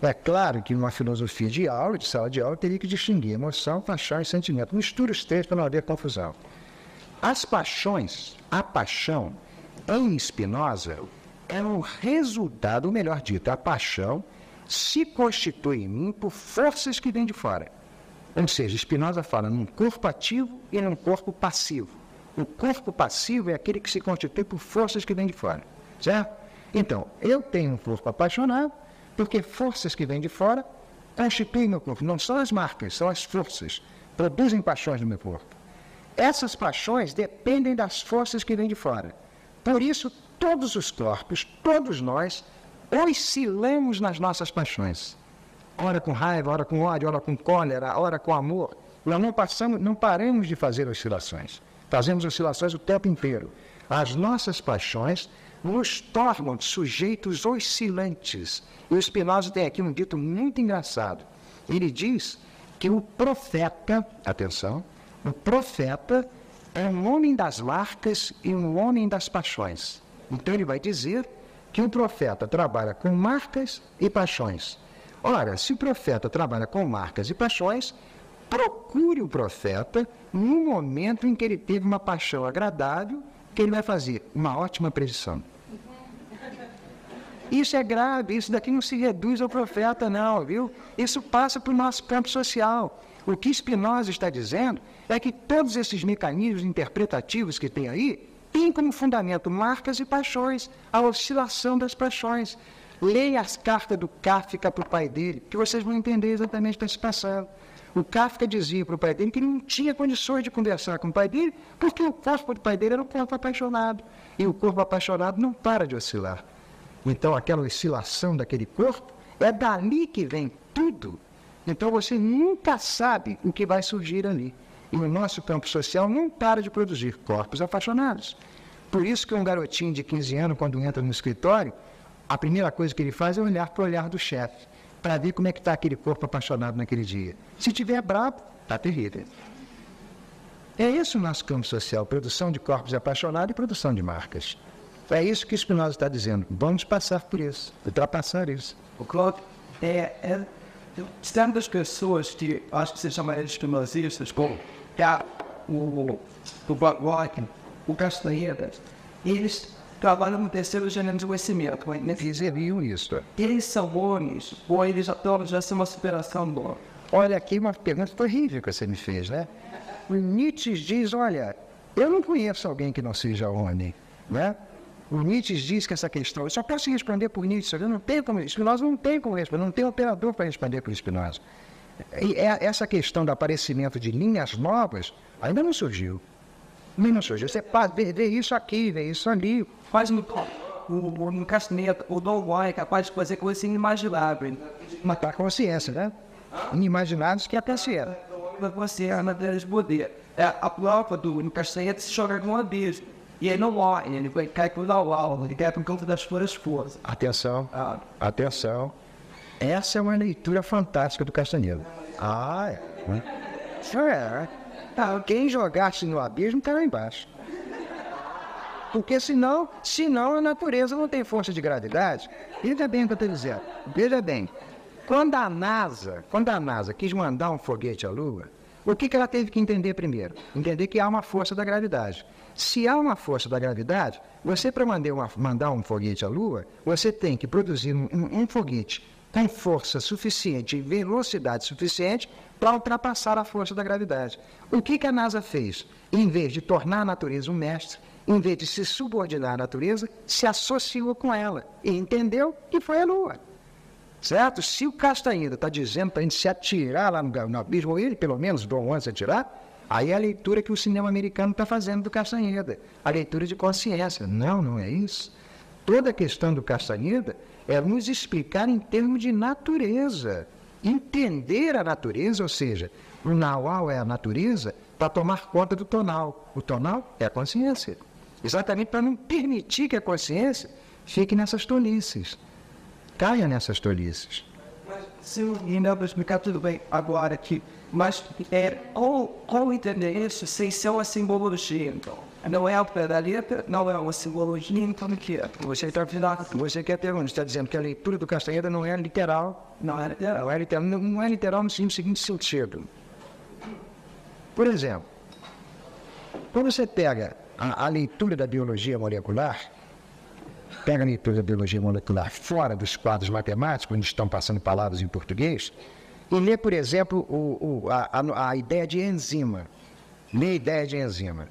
é claro que numa filosofia de aula, de sala de aula, teria que distinguir emoção, paixão e sentimento. Mistura os três para não haver confusão. As paixões, a paixão, em Spinoza, é um resultado, ou melhor dito, a paixão se constitui em mim por forças que vêm de fora. Ou seja, Spinoza fala num corpo ativo e num corpo passivo. O corpo passivo é aquele que se constitui por forças que vêm de fora, certo? Então, eu tenho um corpo apaixonado porque forças que vêm de fora constituem meu corpo. Não são as marcas, são as forças. Produzem paixões no meu corpo. Essas paixões dependem das forças que vêm de fora. Por isso, todos os corpos, todos nós, oscilamos nas nossas paixões. Ora com raiva, ora com ódio, ora com cólera, ora com amor. Nós não passamos, não paramos de fazer oscilações. Fazemos oscilações o tempo inteiro. As nossas paixões nos tornam sujeitos oscilantes. E o Spinoza tem aqui um dito muito engraçado. Ele diz que o profeta, atenção, o profeta é um homem das marcas e um homem das paixões. Então ele vai dizer que o profeta trabalha com marcas e paixões. Ora, se o profeta trabalha com marcas e paixões, procure o profeta no momento em que ele teve uma paixão agradável, que ele vai fazer uma ótima predição. Isso é grave, isso daqui não se reduz ao profeta, não, viu? Isso passa para o nosso campo social. O que Spinoza está dizendo é que todos esses mecanismos interpretativos que tem aí têm como fundamento marcas e paixões, a oscilação das paixões. Leia as cartas do Kafka para o pai dele, que vocês vão entender exatamente o que está se passando. O Kafka dizia para o pai dele que não tinha condições de conversar com o pai dele, porque o corpo do pai dele era um corpo apaixonado. E o corpo apaixonado não para de oscilar. Então, aquela oscilação daquele corpo, é dali que vem tudo. Então, você nunca sabe o que vai surgir ali. E o nosso campo social não para de produzir corpos apaixonados. Por isso que um garotinho de 15 anos, quando entra no escritório, a primeira coisa que ele faz é olhar para o olhar do chefe, para ver como é que está aquele corpo apaixonado naquele dia. Se tiver brabo, está terrível. É isso o nosso campo social, produção de corpos apaixonados e produção de marcas. É isso que Spinoza está dizendo. Vamos passar por isso, ultrapassar isso. O Claude é, é tantas pessoas que acho que se chamam de nazistas, como é, o, o Bhagavad, o Castanheira, eles trabalham no terceiro gênero de conhecimento. Eles viam isso. Eles são homens, ou eles já, estão- já são uma superação do homem. Olha aqui uma pergunta terrível que você me fez, né? O Nietzsche diz, olha, eu não conheço alguém que não seja homem, né? O Nietzsche diz que essa questão, eu só posso responder por Nietzsche, eu não tenho como, Spinoza não tem como responder, não tem operador para responder por Spinoza. E é- essa questão do aparecimento de linhas novas ainda não surgiu. Ainda não surgiu. Você pode ver, isso aqui, ver isso ali. Faz no, o, o, no Castanheira, o Don Juan é capaz de fazer coisas inimagináveis. Matar a consciência, né? Inimagináveis que é a consciência. É a matéria de poder. É, a prova do no Castanheira se joga com um abismo. E ele não morre, ele cair com o aula, ele cai por conta das suas forças. Atenção, Ah, atenção. Essa é uma leitura fantástica do Castanheira. Ah, é. né? É. Ah, quem jogasse no abismo está lá embaixo. Porque senão, senão a natureza não tem força de gravidade. Veja bem o que eu estou dizendo. Veja bem. Quando a NASA, quando a NASA quis mandar um foguete à Lua, o que, que ela teve que entender primeiro? Entender que há uma força da gravidade. Se há uma força da gravidade, você para mandar, mandar um foguete à Lua, você tem que produzir um- um foguete com força suficiente e velocidade suficiente para ultrapassar a força da gravidade. O que, que a NASA fez? Em vez de tornar a natureza um mestre, em vez de se subordinar à natureza, se associou com ela e entendeu que foi a Lua. Certo? Se o Castanheira está dizendo para a gente se atirar lá no, no abismo, ou ele pelo menos, Dom Juan se atirar, aí é a leitura que o cinema americano está fazendo do Castanheira, a leitura de consciência. Não, não é isso. Toda a questão do Castanheira é nos explicar em termos de natureza. Entender a natureza, ou seja, o nauau é a natureza para tomar conta do tonal. O tonal é a consciência. Exatamente para não permitir que a consciência fique nessas tolices caia nessas tolices. Se eu ainda vou explicar tudo bem agora aqui, mas é, ao entender isso, sem ser uma simbologia, então. Não é ao pé da letra, não é uma simbologia, então o que é? Você, está você quer perguntar, está dizendo que a leitura do Castanheira não é literal. Não é literal. Não é literal, não é literal no seguinte sentido. Por exemplo, quando você pega a, a leitura da biologia molecular, pega a leitura da biologia molecular fora dos quadros matemáticos, onde estão passando palavras em português, e lê, por exemplo, o, o, a, a, a, ideia de enzima. Lê a ideia de enzima.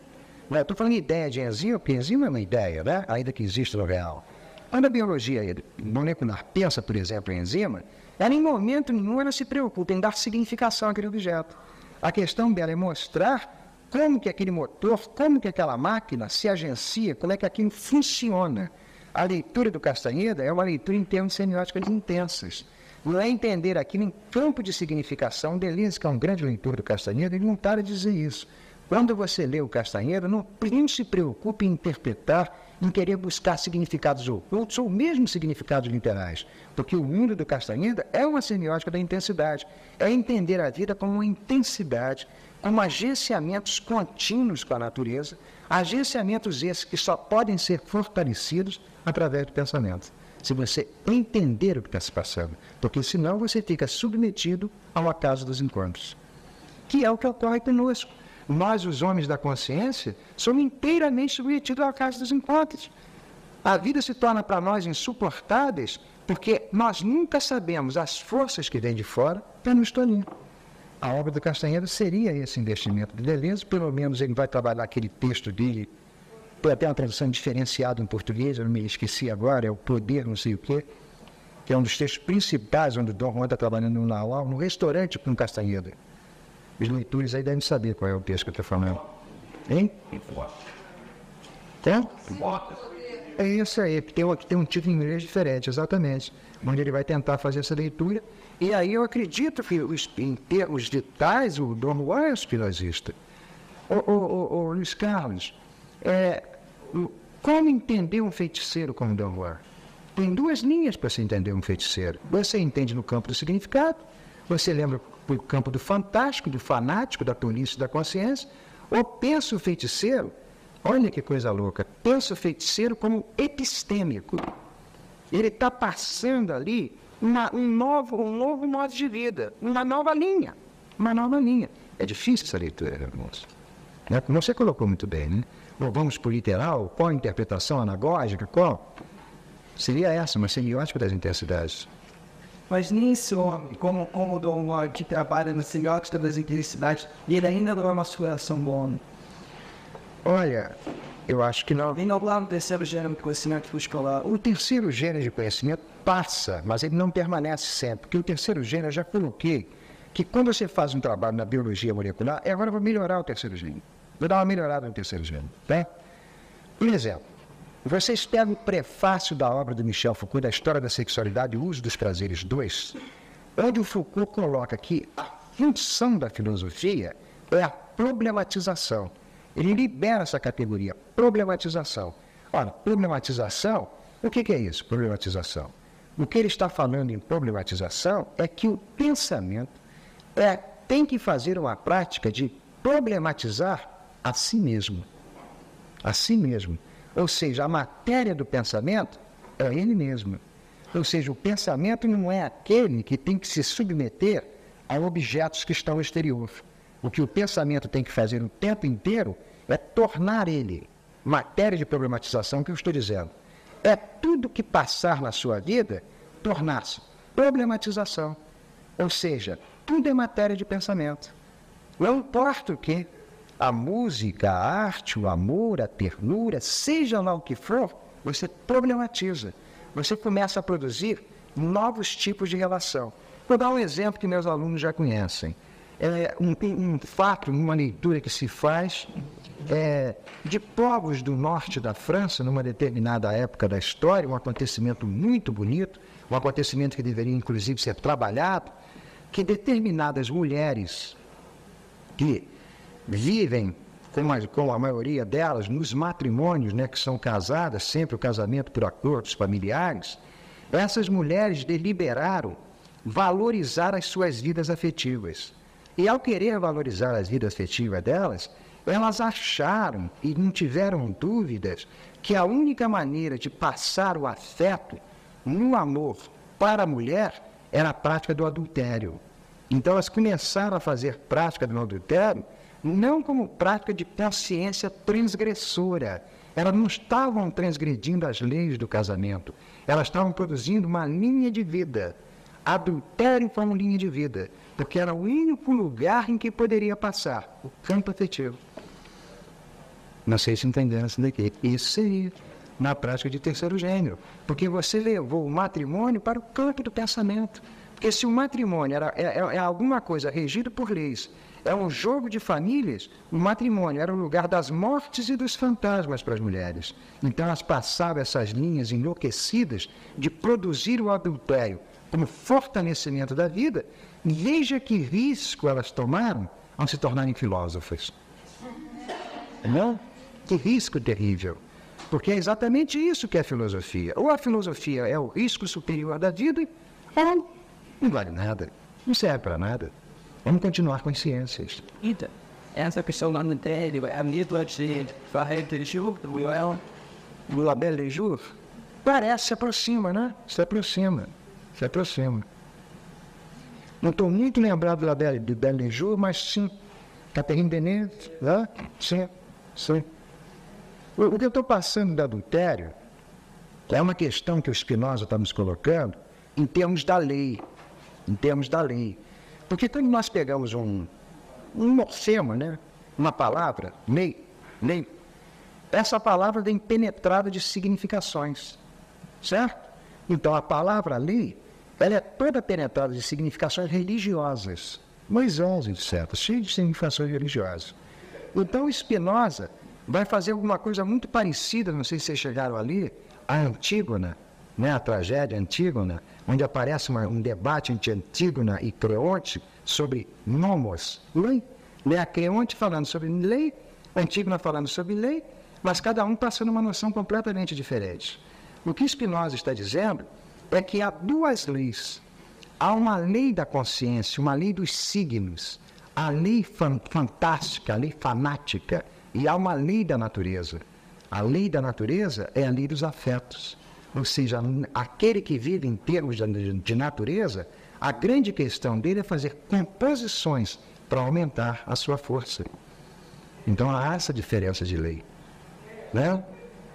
Eu estou falando ideia de enzima, porque enzima é uma ideia, né? ainda que exista no real. Quando a biologia molecular pensa, por exemplo, em enzima, ela em momento nenhum ela se preocupa em dar significação àquele objeto. A questão dela é mostrar como que aquele motor, como que aquela máquina se agencia, como é que aquilo funciona. A leitura do Castanheda é uma leitura em termos semióticos intensas. Não é entender aquilo em campo de significação. Deleuze, que é um grande leitor do Castanheda, ele não a dizer isso. Quando você lê o Castanheira, não, se preocupe em interpretar, em querer buscar significados ocultos ou mesmo significados literais, porque o mundo do Castanheira é uma semiótica da intensidade, é entender a vida como uma intensidade, como agenciamentos contínuos com a natureza, agenciamentos esses que só podem ser fortalecidos através do pensamento. Se você entender o que está se passando, porque senão você fica submetido ao acaso dos encontros, que é o que ocorre conosco nós, os homens da consciência, somos inteiramente submetidos ao acaso dos encontros. A vida se torna para nós insuportáveis porque nós nunca sabemos as forças que vêm de fora para nos tornar. A obra do Castanheira seria esse investimento de Deleuze, pelo menos ele vai trabalhar aquele texto dele, tem até uma tradução diferenciada em português, eu me esqueci agora, é o Poder não sei o quê, que é um dos textos principais onde o Dom Juan está trabalhando no Nauau, no restaurante com Castanheira. Os leitores aí devem saber qual é o texto que eu estou falando. Hein? Tem? É isso aí, tem, tem um título em inglês diferente, exatamente. Onde ele vai tentar fazer essa leitura. E aí eu acredito que, os, em termos vitais, o Dom Juan é espinosista. Ô, ô, Luiz Carlos, é, como entender um feiticeiro como Dom Juan? Tem duas linhas para se entender um feiticeiro. Você entende no campo do significado, você lembra o campo do fantástico, do fanático, da tolice da consciência, ou pensa o feiticeiro, olha que coisa louca, pensa o feiticeiro como epistêmico. Ele está passando ali uma, um, novo, um novo modo de vida, uma nova linha, uma nova linha. É difícil essa leitura, moço. Né? Você colocou muito bem, né? Ou vamos por literal, qual a interpretação anagógica, qual? Seria essa, uma semiótica das intensidades. Mas nisso, como, como o Dom Juan que trabalha na semiótica das intensidades, ele ainda não é uma superação boa. Olha, eu acho que não. Vem lá no terceiro gênero de conhecimento escolar. O terceiro gênero de conhecimento passa, mas ele não permanece sempre. Porque o terceiro gênero, eu já coloquei, que quando você faz um trabalho na biologia molecular, é agora vou melhorar o terceiro gênero. Vou dar uma melhorada no terceiro gênero. Né? Por exemplo, vocês pegam o prefácio da obra do Michel Foucault, da História da Sexualidade e o Uso dos Prazeres 2, onde o Foucault coloca que a função da filosofia é a problematização. Ele libera essa categoria, problematização. Ora, problematização, o que, que é isso, problematização? O que ele está falando em problematização é que o pensamento é, tem que fazer uma prática de problematizar a si mesmo. A si mesmo. Ou seja, a matéria do pensamento é ele mesmo. Ou seja, o pensamento não é aquele que tem que se submeter a objetos que estão exterior. O que o pensamento tem que fazer o tempo inteiro é tornar ele matéria de problematização que eu estou dizendo. É tudo que passar na sua vida tornar-se problematização. Ou seja, tudo é matéria de pensamento. Não importa o que, a música, a arte, o amor, a ternura, seja lá o que for, você problematiza. Você começa a produzir novos tipos de relação. Vou dar um exemplo que meus alunos já conhecem. É um, um fato, uma leitura que se faz é, de povos do norte da França, numa determinada época da história, um acontecimento muito bonito, um acontecimento que deveria inclusive ser trabalhado, que determinadas mulheres que vivem, como a, maioria delas, nos matrimônios, né, que são casadas, sempre o casamento por acordos familiares, essas mulheres deliberaram valorizar as suas vidas afetivas. E ao querer valorizar as vidas afetivas delas, elas acharam e não tiveram dúvidas que a única maneira de passar o afeto no amor para a mulher era a prática do adultério. Então elas começaram a fazer prática do adultério não como prática de consciência transgressora, elas não estavam transgredindo as leis do casamento, elas estavam produzindo uma linha de vida. Adultério como linha de vida, porque era o único lugar em que poderia passar o campo afetivo. Não sei se entenderam isso daqui. Isso seria na prática de terceiro gênero, porque você levou o matrimônio para o campo do pensamento. Porque se o matrimônio era, é, é, é alguma coisa regido por leis, é um jogo de famílias, o matrimônio era o lugar das mortes e dos fantasmas para as mulheres. Então elas passavam essas linhas enlouquecidas de produzir o adultério como fortalecimento da vida, veja que risco elas tomaram ao se tornarem filósofas. Não? Que risco terrível. Porque é exatamente isso que é filosofia. Ou a filosofia é o risco superior da vida, ou não vale nada. Não serve para nada. Vamos continuar com as ciências. Ida. Essa questão lá no tédio, a mesma de varrer junto, Will. O Labelle de Jour parece, se aproxima, né? Se aproxima. Se aproxima. Não estou muito lembrado do Labelle de Belle Jour, mas sim. Catherine Deneuve, né? Sim, sim. O, o que eu estou passando do adultério é uma questão que o Spinoza está nos colocando em termos da lei. Em termos da lei. Porque quando nós pegamos um, um morfema, né? uma palavra, lei, lei, essa palavra vem penetrada de significações. Certo? Então a palavra lei, ela é toda penetrada de significações religiosas. Moisés, etc., cheio de significações religiosas. Então Spinoza vai fazer alguma coisa muito parecida, não sei se vocês chegaram ali, a Antígona, né, a tragédia Antígona, onde aparece uma, um debate entre Antígona e Creonte sobre nomos, lei. Né, a Creonte falando sobre lei, Antígona falando sobre lei, mas cada um passando uma noção completamente diferente. O que Spinoza está dizendo é que há duas leis. Há uma lei da consciência, uma lei dos signos, a lei fan fantástica, a lei fanática, e há uma lei da natureza. A lei da natureza é a lei dos afetos. Ou seja, aquele que vive em termos de, natureza, a grande questão dele é fazer composições para aumentar a sua força. Então há essa diferença de lei. Né?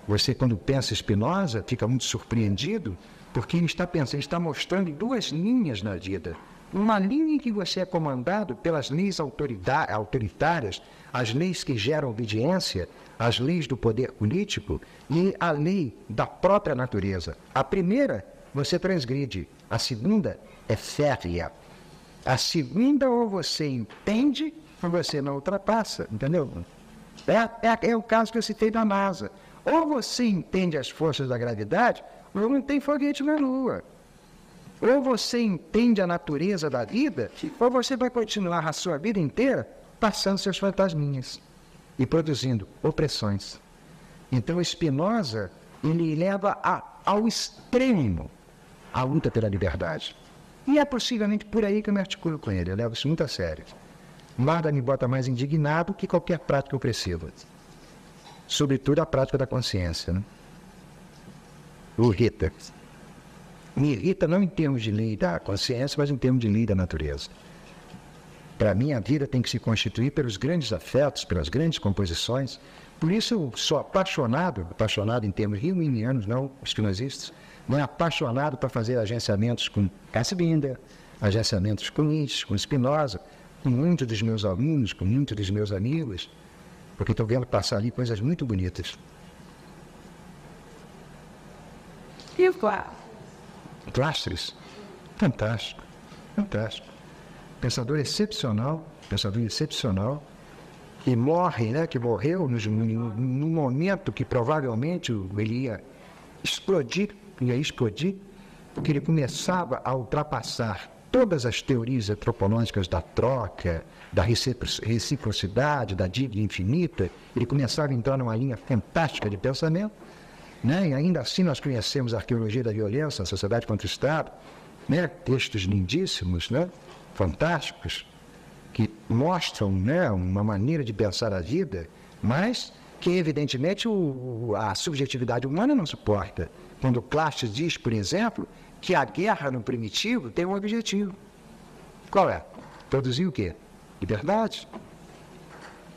Você, quando pensa Spinoza, fica muito surpreendido, porque ele está pensando, ele está mostrando duas linhas na vida. Uma linha em que você é comandado pelas leis autoritárias, as leis que geram obediência, as leis do poder político e a lei da própria natureza. A primeira você transgride, a segunda é férrea. A segunda ou você entende ou você não ultrapassa, entendeu? É, é, é o caso que eu citei da NASA. Ou você entende as forças da gravidade, ou não tem foguete na Lua. Ou você entende a natureza da vida, ou você vai continuar a sua vida inteira passando seus fantasminhas e produzindo opressões. Então, Spinoza, ele leva a, ao extremo a luta pela liberdade. E é possivelmente por aí que eu me articulo com ele, eu levo isso muito a sério. Nada me bota mais indignado que qualquer prática opressiva. Sobretudo a prática da consciência. Né? O irrita me irrita não em termos de lei da consciência, mas em termos de lei da natureza. Para mim, a vida tem que se constituir pelos grandes afetos, pelas grandes composições. Por isso, eu sou apaixonado, apaixonado em termos riuminianos, não espinozistas, não é apaixonado para fazer agenciamentos com Binder, agenciamentos com Nietzsche, com Spinoza, com muitos dos meus alunos, com muitos dos meus amigos, porque estou vendo passar ali coisas muito bonitas. E claro, Plastres, fantástico, fantástico. Pensador excepcional, pensador excepcional, que morre, né, que morreu no, no momento que provavelmente ele ia explodir, ia explodir, porque ele começava a ultrapassar todas as teorias antropológicas da troca, da reciprocidade, da dívida infinita, ele começava a entrar numa linha fantástica de pensamento, né? E ainda assim nós conhecemos a arqueologia da violência, a sociedade contra o Estado, né? textos lindíssimos, né? Fantásticos, que mostram né? uma maneira de pensar a vida, mas que evidentemente o, a subjetividade humana não suporta. Quando Clastes diz, por exemplo, que a guerra no primitivo tem um objetivo. Qual é? Produzir o quê? Liberdade.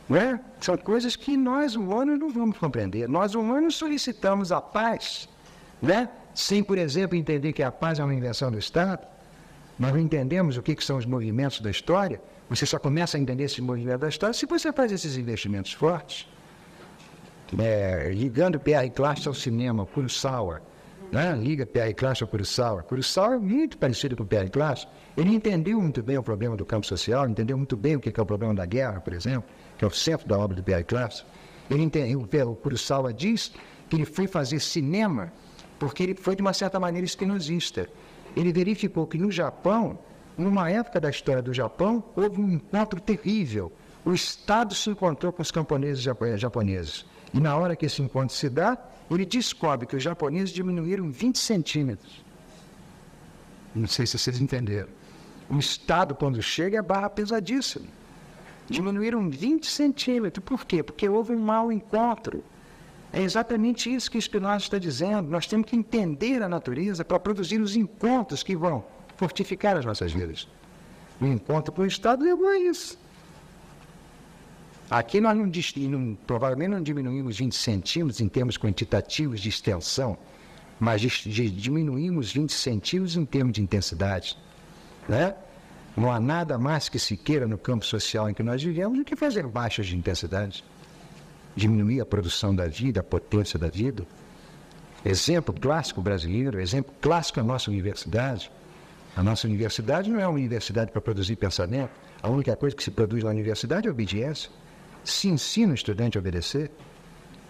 Não é? São coisas que nós humanos não vamos compreender. Nós humanos solicitamos a paz, né? sem, por exemplo, entender que a paz é uma invenção do Estado. Nós não entendemos o que, que são os movimentos da história. Você só começa a entender esses movimentos da história se você faz esses investimentos fortes. É, ligando Pierre Clash ao cinema, Kurosawa, né? liga Pierre Clash ao Kurosawa. Kurosawa é muito parecido com Pierre Clash. Ele entendeu muito bem o problema do campo social, entendeu muito bem o que é o problema da guerra, por exemplo, que é o centro da obra do Pierre Clash. Ele entendeu, o Kurosawa diz que ele foi fazer cinema porque ele foi, de uma certa maneira, espinosista. Ele verificou que no Japão, numa época da história do Japão, houve um encontro terrível. O Estado se encontrou com os camponeses japoneses. E na hora que esse encontro se dá, ele descobre que os japoneses diminuíram 20 centímetros. Não sei se vocês entenderam. O Estado, quando chega, é barra pesadíssima. Diminuíram 20 centímetros. Por quê? Porque houve um mau encontro. É exatamente isso que Spinoza está dizendo. Nós temos que entender a natureza para produzir os encontros que vão fortificar as nossas vidas. O encontro com o Estado levou a isso. Aqui nós não, não, provavelmente não diminuímos 20 centímetros em termos quantitativos de extensão, mas diminuímos 20 centímetros em termos de intensidade. Né? Não há nada mais que se queira no campo social em que nós vivemos do que fazer baixas de intensidade, diminuir a produção da vida, a potência da vida. Exemplo clássico brasileiro, exemplo clássico da nossa universidade. A nossa universidade não é uma universidade para produzir pensamento. A única coisa que se produz na universidade é obediência. Se ensina o estudante a obedecer.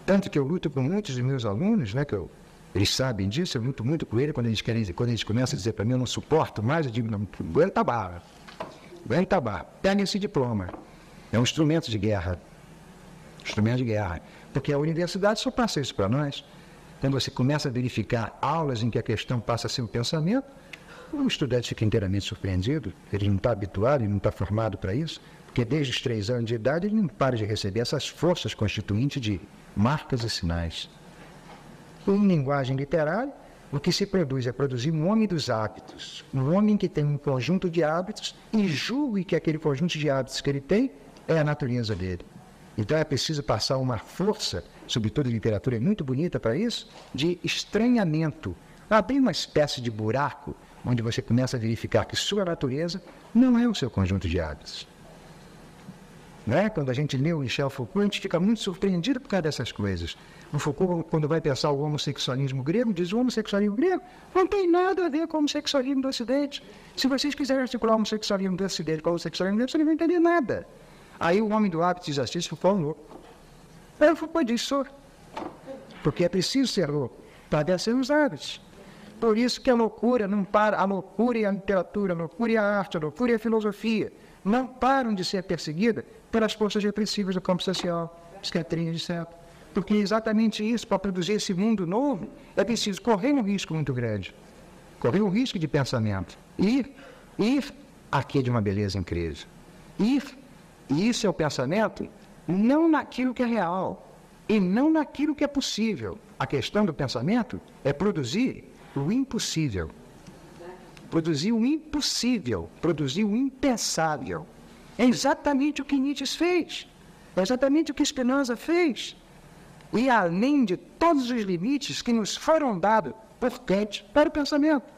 Tanto que eu luto com muitos dos meus alunos, né, que eu eles sabem disso, eu luto muito com eles quando eles querem quando eles começam a dizer para mim, eu não suporto mais, eu digo, não, aguenta a barra. Aguenta a barra. Pega esse diploma. É um instrumento de guerra. Instrumento de guerra. Porque a universidade só passa isso para nós. Quando você começa a verificar aulas em que a questão passa a ser o pensamento, o estudante fica inteiramente surpreendido. Ele não está habituado, ele não está formado para isso. Porque desde os três anos de idade ele não para de receber essas forças constituintes de marcas e sinais. Em linguagem literária, o que se produz é produzir um homem dos hábitos, um homem que tem um conjunto de hábitos e julgue que aquele conjunto de hábitos que ele tem é a natureza dele. Então é preciso passar uma força, sobretudo a literatura é muito bonita para isso, de estranhamento. Abrir uma espécie de buraco onde você começa a verificar que sua natureza não é o seu conjunto de hábitos. Né? Quando a gente lê o Michel Foucault, a gente fica muito surpreendido por causa dessas coisas. O Foucault, quando vai pensar o homossexualismo grego, diz o homossexualismo grego não tem nada a ver com o homossexualismo do Ocidente. Se vocês quiserem articular o homossexualismo do Ocidente com o homossexualismo grego, vocês não vão entender nada. Aí o homem do hábito diz assim, Foucault é louco. Aí o Foucault diz, sou. Porque é preciso ser louco para vencer os hábitos. Por isso que a loucura não para, a loucura e a literatura, a loucura e a arte, a loucura e a filosofia não param de ser perseguidas pelas forças repressivas do campo social, psiquiatria, etc. Porque é exatamente isso, para produzir esse mundo novo, é preciso correr um risco muito grande. Correr um risco de pensamento. Ir, ir aqui de uma beleza incrível. Ir, e isso é o pensamento, não naquilo que é real, e não naquilo que é possível. A questão do pensamento é produzir o impossível. Produzir o impossível, produzir o impensável. É exatamente o que Nietzsche fez. É exatamente o que Spinoza fez. E além de todos os limites que nos foram dados por Kant para o pensamento.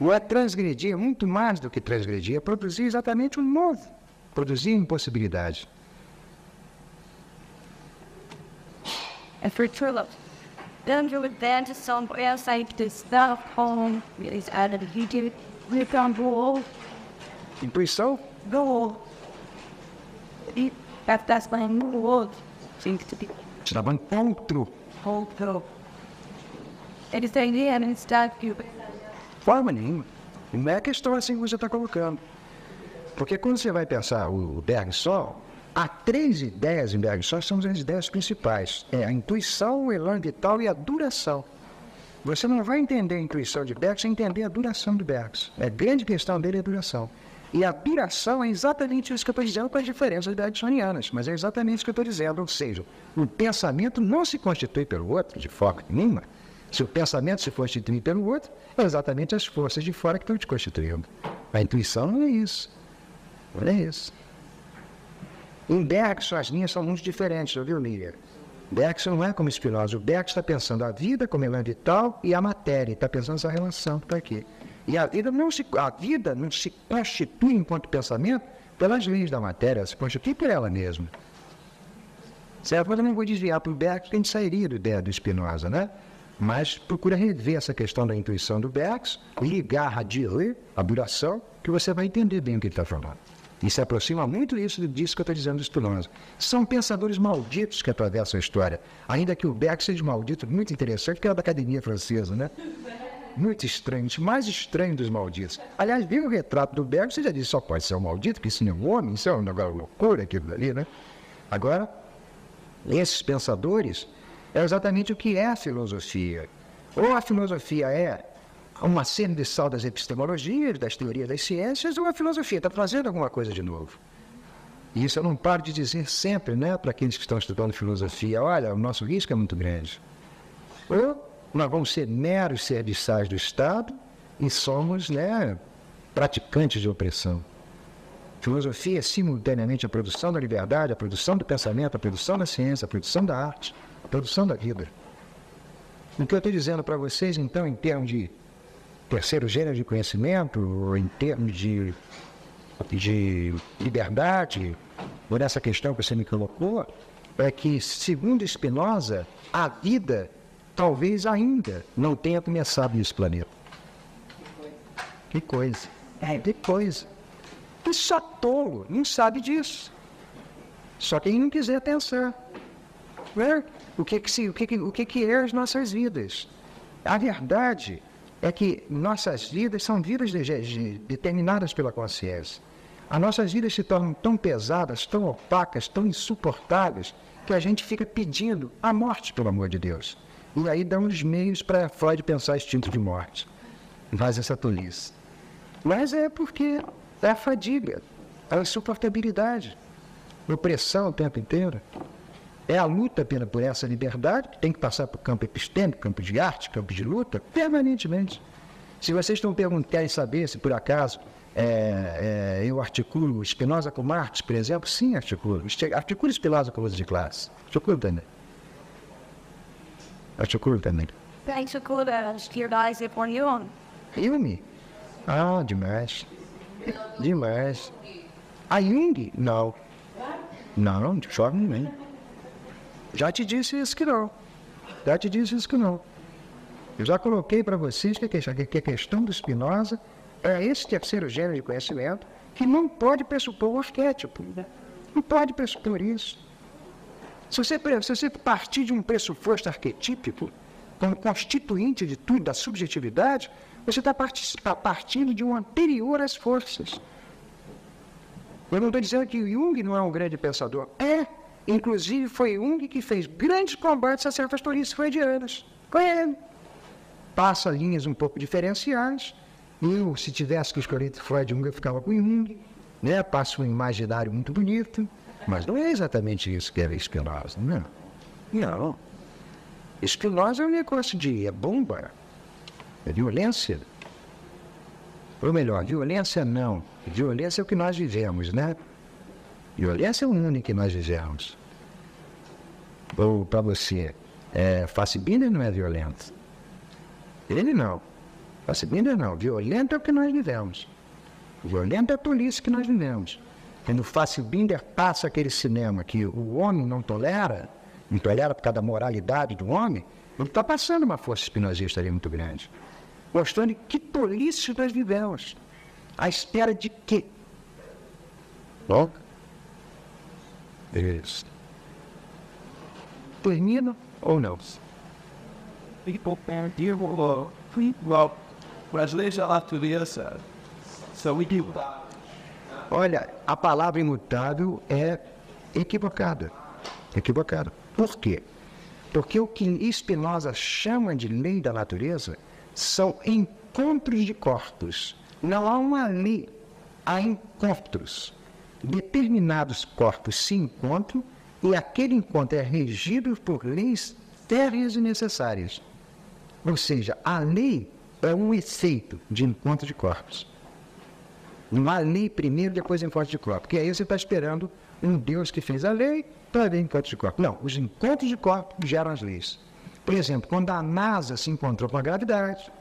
Não é transgredir, muito mais do que transgredir, é produzir exatamente o novo, produzir impossibilidade. É. Then you advance some outside the stuff home, is added YouTube, we can go Intuição? go. E that's my word. Seems to be Te dava encontro. the idea and it's that you Forma nenhuma. Não é a questão assim que você está colocando. Porque quando você vai pensar o, Bergson, há três ideias em Bergson, são as ideias principais. É a intuição, o elan vital e a duração. Você não vai entender a intuição de Bergson sem entender a duração de Bergson. A grande questão dele é a duração. E a duração é exatamente isso que eu estou dizendo com as diferenças bergsonianas, mas é exatamente isso que eu estou dizendo. Ou seja, o pensamento não se constitui pelo outro de forma nenhuma. Se o pensamento se constituir pelo outro, é exatamente as forças de fora que estão te constituindo. A intuição não é isso. É isso. Em Bergson, as linhas são muito diferentes, viu, Miriam? Bergson não é como Spinoza. O Bergson está pensando a vida como elemento vital e a matéria. Está pensando essa relação para aqui. E a vida não se, a vida não se constitui enquanto pensamento pelas leis da matéria, ela se constitui por ela mesma. Certo? Mas eu não vou desviar para o Bergson, que a gente sairia da ideia do Spinoza, né? Mas procura rever essa questão da intuição do Bergson, ligar a Dille, a duração, que você vai entender bem o que ele está falando. E se aproxima muito isso disso que eu estou dizendo do Spinoza. São pensadores malditos que atravessam a história. Ainda que o Bergson seja maldito, muito interessante, que era da academia francesa, né? Muito estranho, mais estranho dos malditos. Aliás, viu o retrato do Bergson, você já disse, só pode ser um maldito, porque isso não é um homem, isso é um negócio loucura aquilo ali, né? Agora, esses pensadores é exatamente o que é a filosofia. Ou a filosofia é uma sal das epistemologias, das teorias das ciências, ou a filosofia está trazendo alguma coisa de novo. E isso eu não paro de dizer sempre, né, para aqueles que estão estudando filosofia: olha, o nosso risco é muito grande. Ou nós vamos ser meros serviçais do Estado e somos, né, praticantes de opressão. Filosofia é simultaneamente a produção da liberdade, a produção do pensamento, a produção da ciência, a produção da arte, a produção da vida. O que eu estou dizendo para vocês, então, em termos de terceiro gênero de conhecimento, ou em termos de, de liberdade, por essa questão que você me colocou, é que, segundo Spinoza, a vida talvez ainda não tenha começado nesse planeta. Que coisa. É, que coisa. E só tolo não sabe disso. Só quem não quiser pensar. É, o que que, se, o que, que, o que, que é as nossas vidas? A verdade é que nossas vidas são vidas de, de, determinadas pela consciência. As nossas vidas se tornam tão pesadas, tão opacas, tão insuportáveis, que a gente fica pedindo a morte, pelo amor de Deus. E aí dá uns meios para Freud pensar instinto de morte. Faz essa tolice. Mas é porque é a fadiga, a insuportabilidade, a opressão o tempo inteiro. É a luta por essa liberdade, que tem que passar por campo epistêmico, campo de arte, campo de luta, permanentemente. Se vocês estão perguntando, querem saber se por acaso é, é, eu articulo Spinoza com Marx, por exemplo, sim, articulo. Articulo Spinoza com uso de classe. Articulo também. Articulo também. Articulo Spinoza por Jung. Jung? Ah, demais. Demais. A Jung? Não. Não, de forma nenhuma. Já te disse isso que não. Já te disse isso que não. Eu já coloquei para vocês que a questão do Spinoza é esse terceiro gênero de conhecimento que não pode pressupor o arquétipo. Não pode pressupor isso. Se você, se você partir de um pressuposto arquetípico, como constituinte de tudo, da subjetividade, você está tá partindo de um anterior às forças. Eu não estou dizendo que Jung não é um grande pensador. É, Inclusive, foi Jung que fez grandes combates a certas tolices freudianas. Com ele. Passa linhas um pouco diferenciais. Eu, se tivesse que escolher Freud Jung, eu ficava com Jung. Né? Passa um imaginário muito bonito. Mas não é exatamente isso que era Spinoza, não é? Não. Spinoza é um negócio de é bomba, é violência. Ou melhor, violência não. Violência é o que nós vivemos, né? Violência é o em que nós vivemos. Para você, é, Fassbinder não é violento. Ele não. Fassbinder não. Violento é o que nós vivemos. Violento é a polícia que nós vivemos. Quando Fassbinder passa aquele cinema que o homem não tolera, não tolera por causa da moralidade do homem, ele está passando uma força espinosista ali muito grande. Mostrando que tolice nós vivemos. À espera de quê? Bom, isso. Termina ou não? People perdiam o well, brasileiro isso. So we do Olha, a palavra imutável é equivocada. Equivocada. Por quê? Porque o que Spinoza chama de lei da natureza são encontros de corpos. Não há uma lei, há encontros determinados corpos se encontram e aquele encontro é regido por leis férreas e necessárias. Ou seja, a lei é um efeito de encontro de corpos. Não há lei primeiro, depois encontro de corpos. Porque aí você está esperando um Deus que fez a lei para ver encontros de corpos. Não, os encontros de corpos geram as leis. Por exemplo, quando a NASA se encontrou com a gravidade,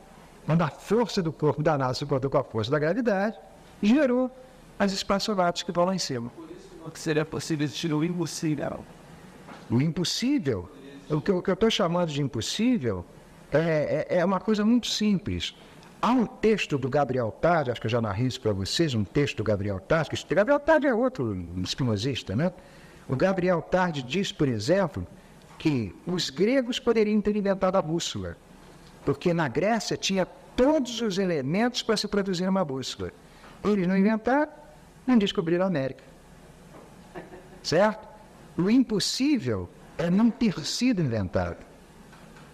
quando a força do corpo da NASA se encontrou com a força da gravidade, gerou as espaçonaves que vão lá em cima. Que seria possível existir o impossível? O impossível, o que eu estou chamando de impossível, é, é, é, uma coisa muito simples. Há um texto do Gabriel Tarde, acho que eu já narrei isso para vocês, um texto do Gabriel Tarde, que Gabriel Tarde é outro espinosista, né? O Gabriel Tarde diz, por exemplo, que os gregos poderiam ter inventado a bússola, porque na Grécia tinha todos os elementos para se produzir uma bússola. Eles não inventaram, não descobriram a América. Certo? O impossível é não ter sido inventado.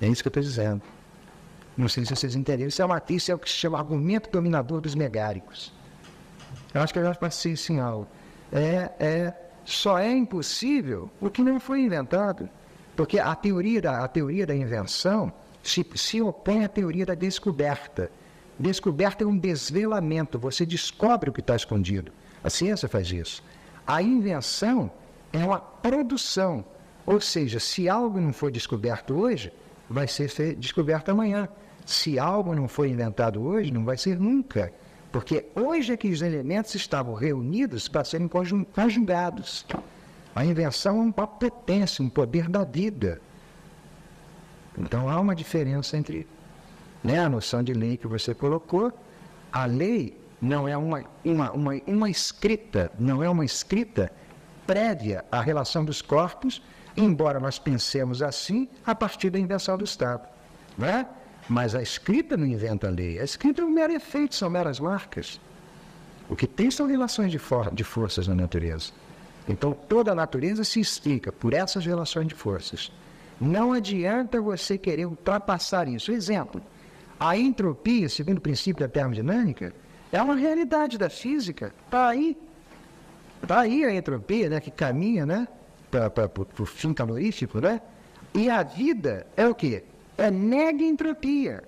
É isso que eu estou dizendo. Não sei se vocês entenderam. Isso é uma isso é o que se chama argumento dominador dos megáricos. Eu acho que eu já passei isso em aula. É, é, só é impossível o que não foi inventado. Porque a teoria da, a teoria da invenção se, se opõe à teoria da descoberta. Descoberta é um desvelamento, você descobre o que está escondido. A ciência faz isso. A invenção é uma produção. Ou seja, se algo não foi descoberto hoje, vai ser descoberto amanhã. Se algo não foi inventado hoje, não vai ser nunca. Porque hoje é que os elementos estavam reunidos para serem conjugados. A invenção é uma potência, um poder da vida. Então há uma diferença entre né, a noção de lei que você colocou. A lei não é uma, uma, uma, uma escrita, não é uma escrita prévia à relação dos corpos, embora nós pensemos assim a partir da invenção do Estado. Né? Mas a escrita não inventa a lei, a escrita é um mero efeito, são meras marcas. O que tem são relações de, for de forças na natureza. Então toda a natureza se explica por essas relações de forças. Não adianta você querer ultrapassar isso. Exemplo, a entropia, segundo o princípio da termodinâmica, é uma realidade da física. Está aí. Está aí a entropia, né, que caminha né, para o fim calorífico, né? E a vida é o quê? É nega entropia.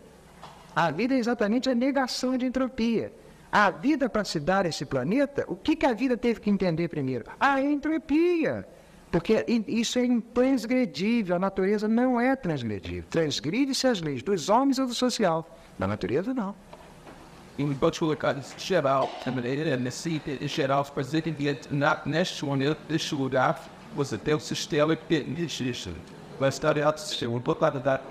A vida é exatamente a negação de entropia. A vida, para se dar esse planeta, o que, que a vida teve que entender primeiro? A entropia. Porque isso é intransgredível, a natureza não é transgredível. Transgride-se as leis dos homens ou do social. Na natureza, não. Em particular, geral, necessidade geral presente neste neste lugar, você tem o sistema que existe. Vai estar alto sistema, um pouco da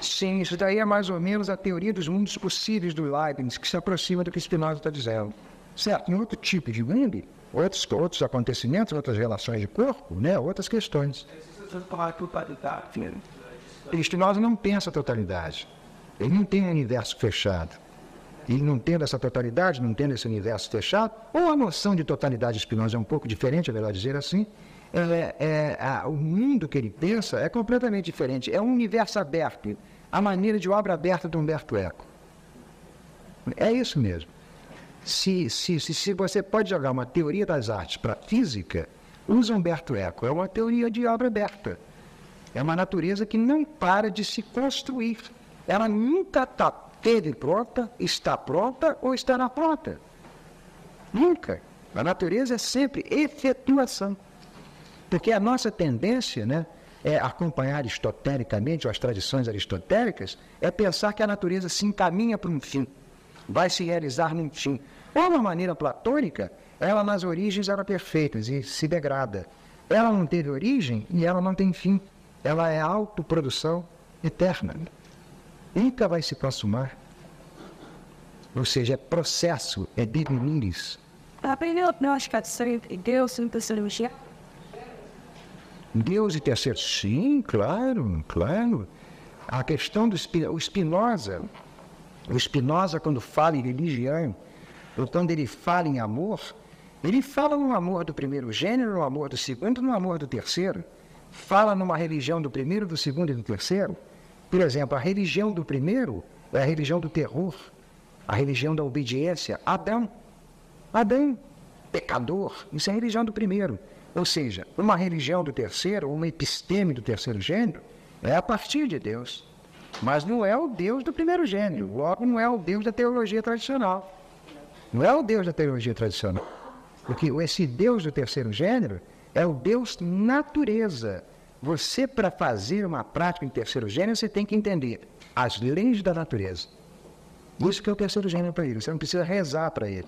Sim, isso daí é mais ou menos a teoria dos mundos possíveis do Leibniz, que se aproxima do que Spinoza está dizendo. Certo, em outro tipo de mundo, outros, outros acontecimentos, outras relações de corpo, né? outras questões. Spinoza não pensa a totalidade. Ele não tem um universo fechado. Ele não tendo essa totalidade, não tendo esse universo fechado, ou a noção de totalidade de Spinoza é um pouco diferente, é melhor dizer assim, é, é, a, o mundo que ele pensa é completamente diferente. É um universo aberto, a maneira de obra aberta de Humberto Eco. É isso mesmo. Se, se, se, se você pode jogar uma teoria das artes para a física, usa Humberto Eco. É uma teoria de obra aberta. É uma natureza que não para de se construir. Ela nunca está teve pronta, está pronta ou estará pronta. Nunca. A natureza é sempre efetuação. Porque a nossa tendência, né, é acompanhar aristotelicamente, ou as tradições aristotélicas, é pensar que a natureza se encaminha para um fim, vai se realizar num fim. Ou uma maneira platônica, ela nas origens era perfeita e se degrada. Ela não teve origem e ela não tem fim. Ela é autoprodução eterna. Nunca vai se consumar. Ou seja, é processo, é deveniris. Aprendeu gnóstica de Deus em psicologia? Deus e terceiro, sim, claro, claro. A questão do Spinoza, o Spinoza quando fala em religião, ou quando ele fala em amor, ele fala no amor do primeiro gênero, no amor do segundo, no amor do terceiro. Fala numa religião do primeiro, do segundo e do terceiro. Por exemplo, a religião do primeiro é a religião do terror, a religião da obediência. Adão, Adão, pecador, isso é a religião do primeiro. Ou seja, uma religião do terceiro, uma episteme do terceiro gênero, é a partir de Deus. Mas não é o Deus do primeiro gênero, logo não é o Deus da teologia tradicional. Não é o Deus da teologia tradicional. Porque esse Deus do terceiro gênero é o Deus natureza. Você, para fazer uma prática em terceiro gênero, você tem que entender as leis da natureza. Isso que é o terceiro gênero para ele. Você não precisa rezar para ele.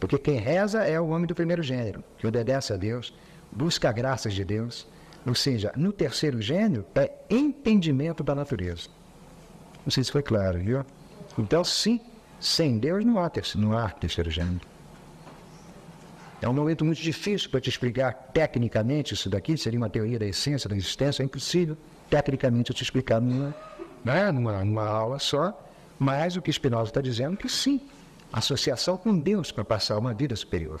Porque quem reza é o homem do primeiro gênero, que obedece a Deus, busca graças de Deus. Ou seja, no terceiro gênero é entendimento da natureza. Não sei se foi claro, viu? Então, sim, sem Deus não há terceiro, não há terceiro gênero. É um momento muito difícil para te explicar tecnicamente isso daqui, seria uma teoria da essência, da existência, é impossível tecnicamente eu te explicar numa, né, numa, numa aula só, mas o que Spinoza está dizendo é que sim, associação com Deus para passar uma vida superior.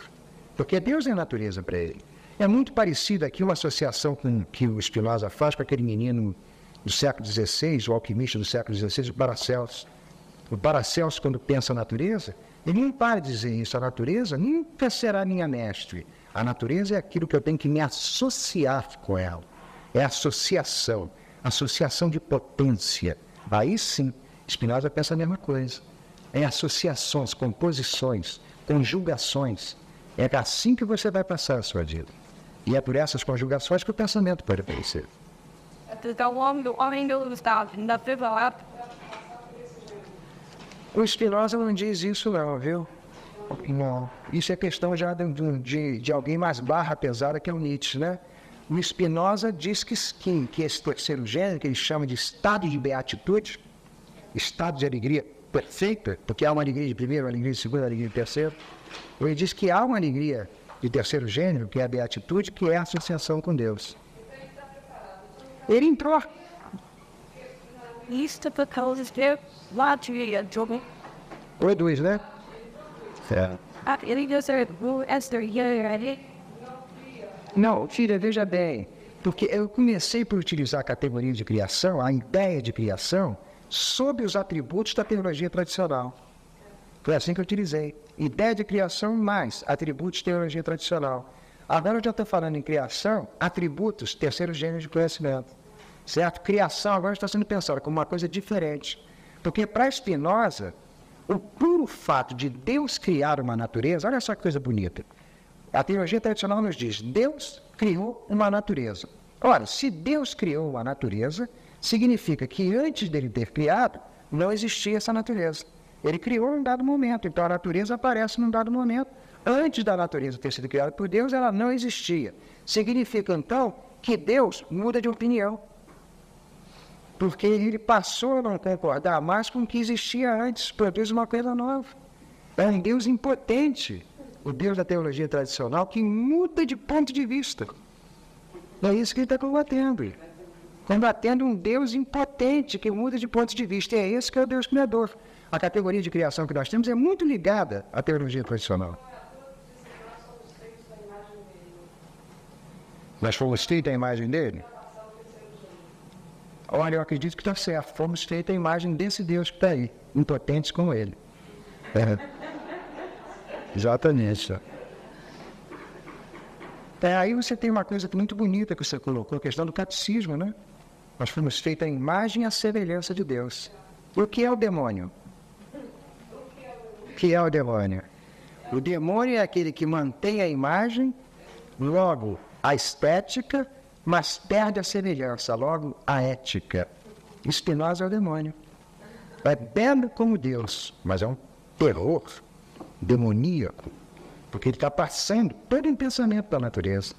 Porque Deus é natureza para ele. É muito parecido aqui uma associação com, que o Spinoza faz com aquele menino do século XVI, o alquimista do século XVI, o Paracelso. O Paracelso, quando pensa a natureza, ele não para de dizer isso. A natureza nunca será minha mestre. A natureza é aquilo que eu tenho que me associar com ela. É associação, associação de potência. Aí sim, Spinoza pensa a mesma coisa. É associações, composições, conjugações. É assim que você vai passar a sua vida. E é por essas conjugações que o pensamento pode aparecer. Então, o homem, o homem não está na priva O Spinoza não diz isso não, viu? Não. Isso é questão já de, de, de alguém mais barra pesada que é o Nietzsche, né? O Spinoza diz que, que, que esse terceiro gênero, que ele chama de estado de beatitude, estado de alegria perfeita, porque há uma alegria de primeiro, uma alegria de segundo, uma alegria de terceiro, ele diz que há uma alegria de terceiro gênero, que é a beatitude, que é a associação com Deus. Ele entrou. Isto por causa de de jogo. Oi, dois, né? É. Ah, ele disse, o Esther, e Não, filha, veja bem. Porque eu comecei por utilizar a categoria de criação, a ideia de criação, sob os atributos da teologia tradicional. Foi assim que eu utilizei. Ideia de criação mais atributos de teologia tradicional. Agora eu já estou falando em criação, atributos, terceiro gênero de conhecimento. Certo? Criação agora está sendo pensada como uma coisa diferente. Porque para Spinoza, o puro fato de Deus criar uma natureza, olha só que coisa bonita. A teologia tradicional nos diz: Deus criou uma natureza. Ora, se Deus criou uma natureza, significa que antes dele ter criado, não existia essa natureza. Ele criou em um dado momento, então a natureza aparece num dado momento. Antes da natureza ter sido criada por Deus, ela não existia. Significa então que Deus muda de opinião porque ele passou a não concordar mais com o que existia antes, produz uma coisa nova. É um Deus impotente, o Deus da teologia tradicional, que muda de ponto de vista. É isso que ele está combatendo. Combatendo um Deus impotente, que muda de ponto de vista. E é esse que é o Deus criador. A categoria de criação que nós temos é muito ligada à teologia tradicional. Nós fomos feitos a imagem dele? Olha, eu acredito que está certo. Fomos feitos a imagem desse Deus que está aí, impotentes como ele. É. Exatamente. É, aí você tem uma coisa muito bonita que você colocou, a questão do catecismo, né? Nós fomos feitos a imagem e a semelhança de Deus. O que é o demônio? O que é o demônio? O demônio é aquele que mantém a imagem, logo a estética mas perde a semelhança, logo a ética. Spinoza é o demônio. É belo como Deus, mas é um terror demoníaco, porque ele está passando todo o pensamento da natureza.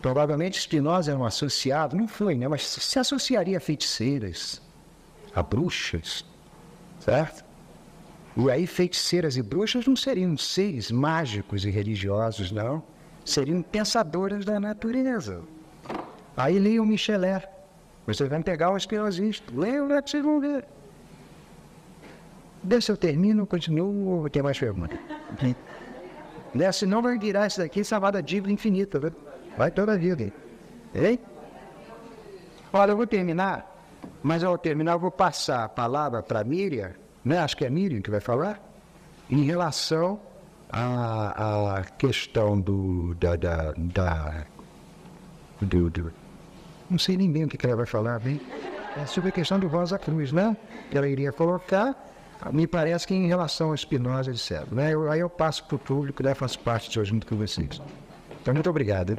Provavelmente Spinoza era um associado, não foi, né? mas se associaria a feiticeiras, a bruxas, certo? E aí feiticeiras e bruxas não seriam seres mágicos e religiosos, não seriam pensadoras da natureza. Aí leiam Michelet. Vocês vão pegar o espinosista. Leiam lá que vocês vão ver. Deixa eu termino, continuo, ou tem mais pergunta? né? Senão vai virar isso daqui chamada dívida infinita, né? Vai toda a vida. Hein? Olha, eu vou terminar, mas ao terminar eu vou passar a palavra para a Miriam, né? acho que é a Miriam que vai falar, em relação a, a questão do, da, da, da do, do, não sei nem bem o que ela vai falar, bem, é sobre a questão do Rosa Cruz, né? Ela iria colocar Me parece que em relação a Spinoza, etc. Né? Eu, aí eu passo para o público, né? faço parte de hoje junto com vocês. Então, muito obrigado.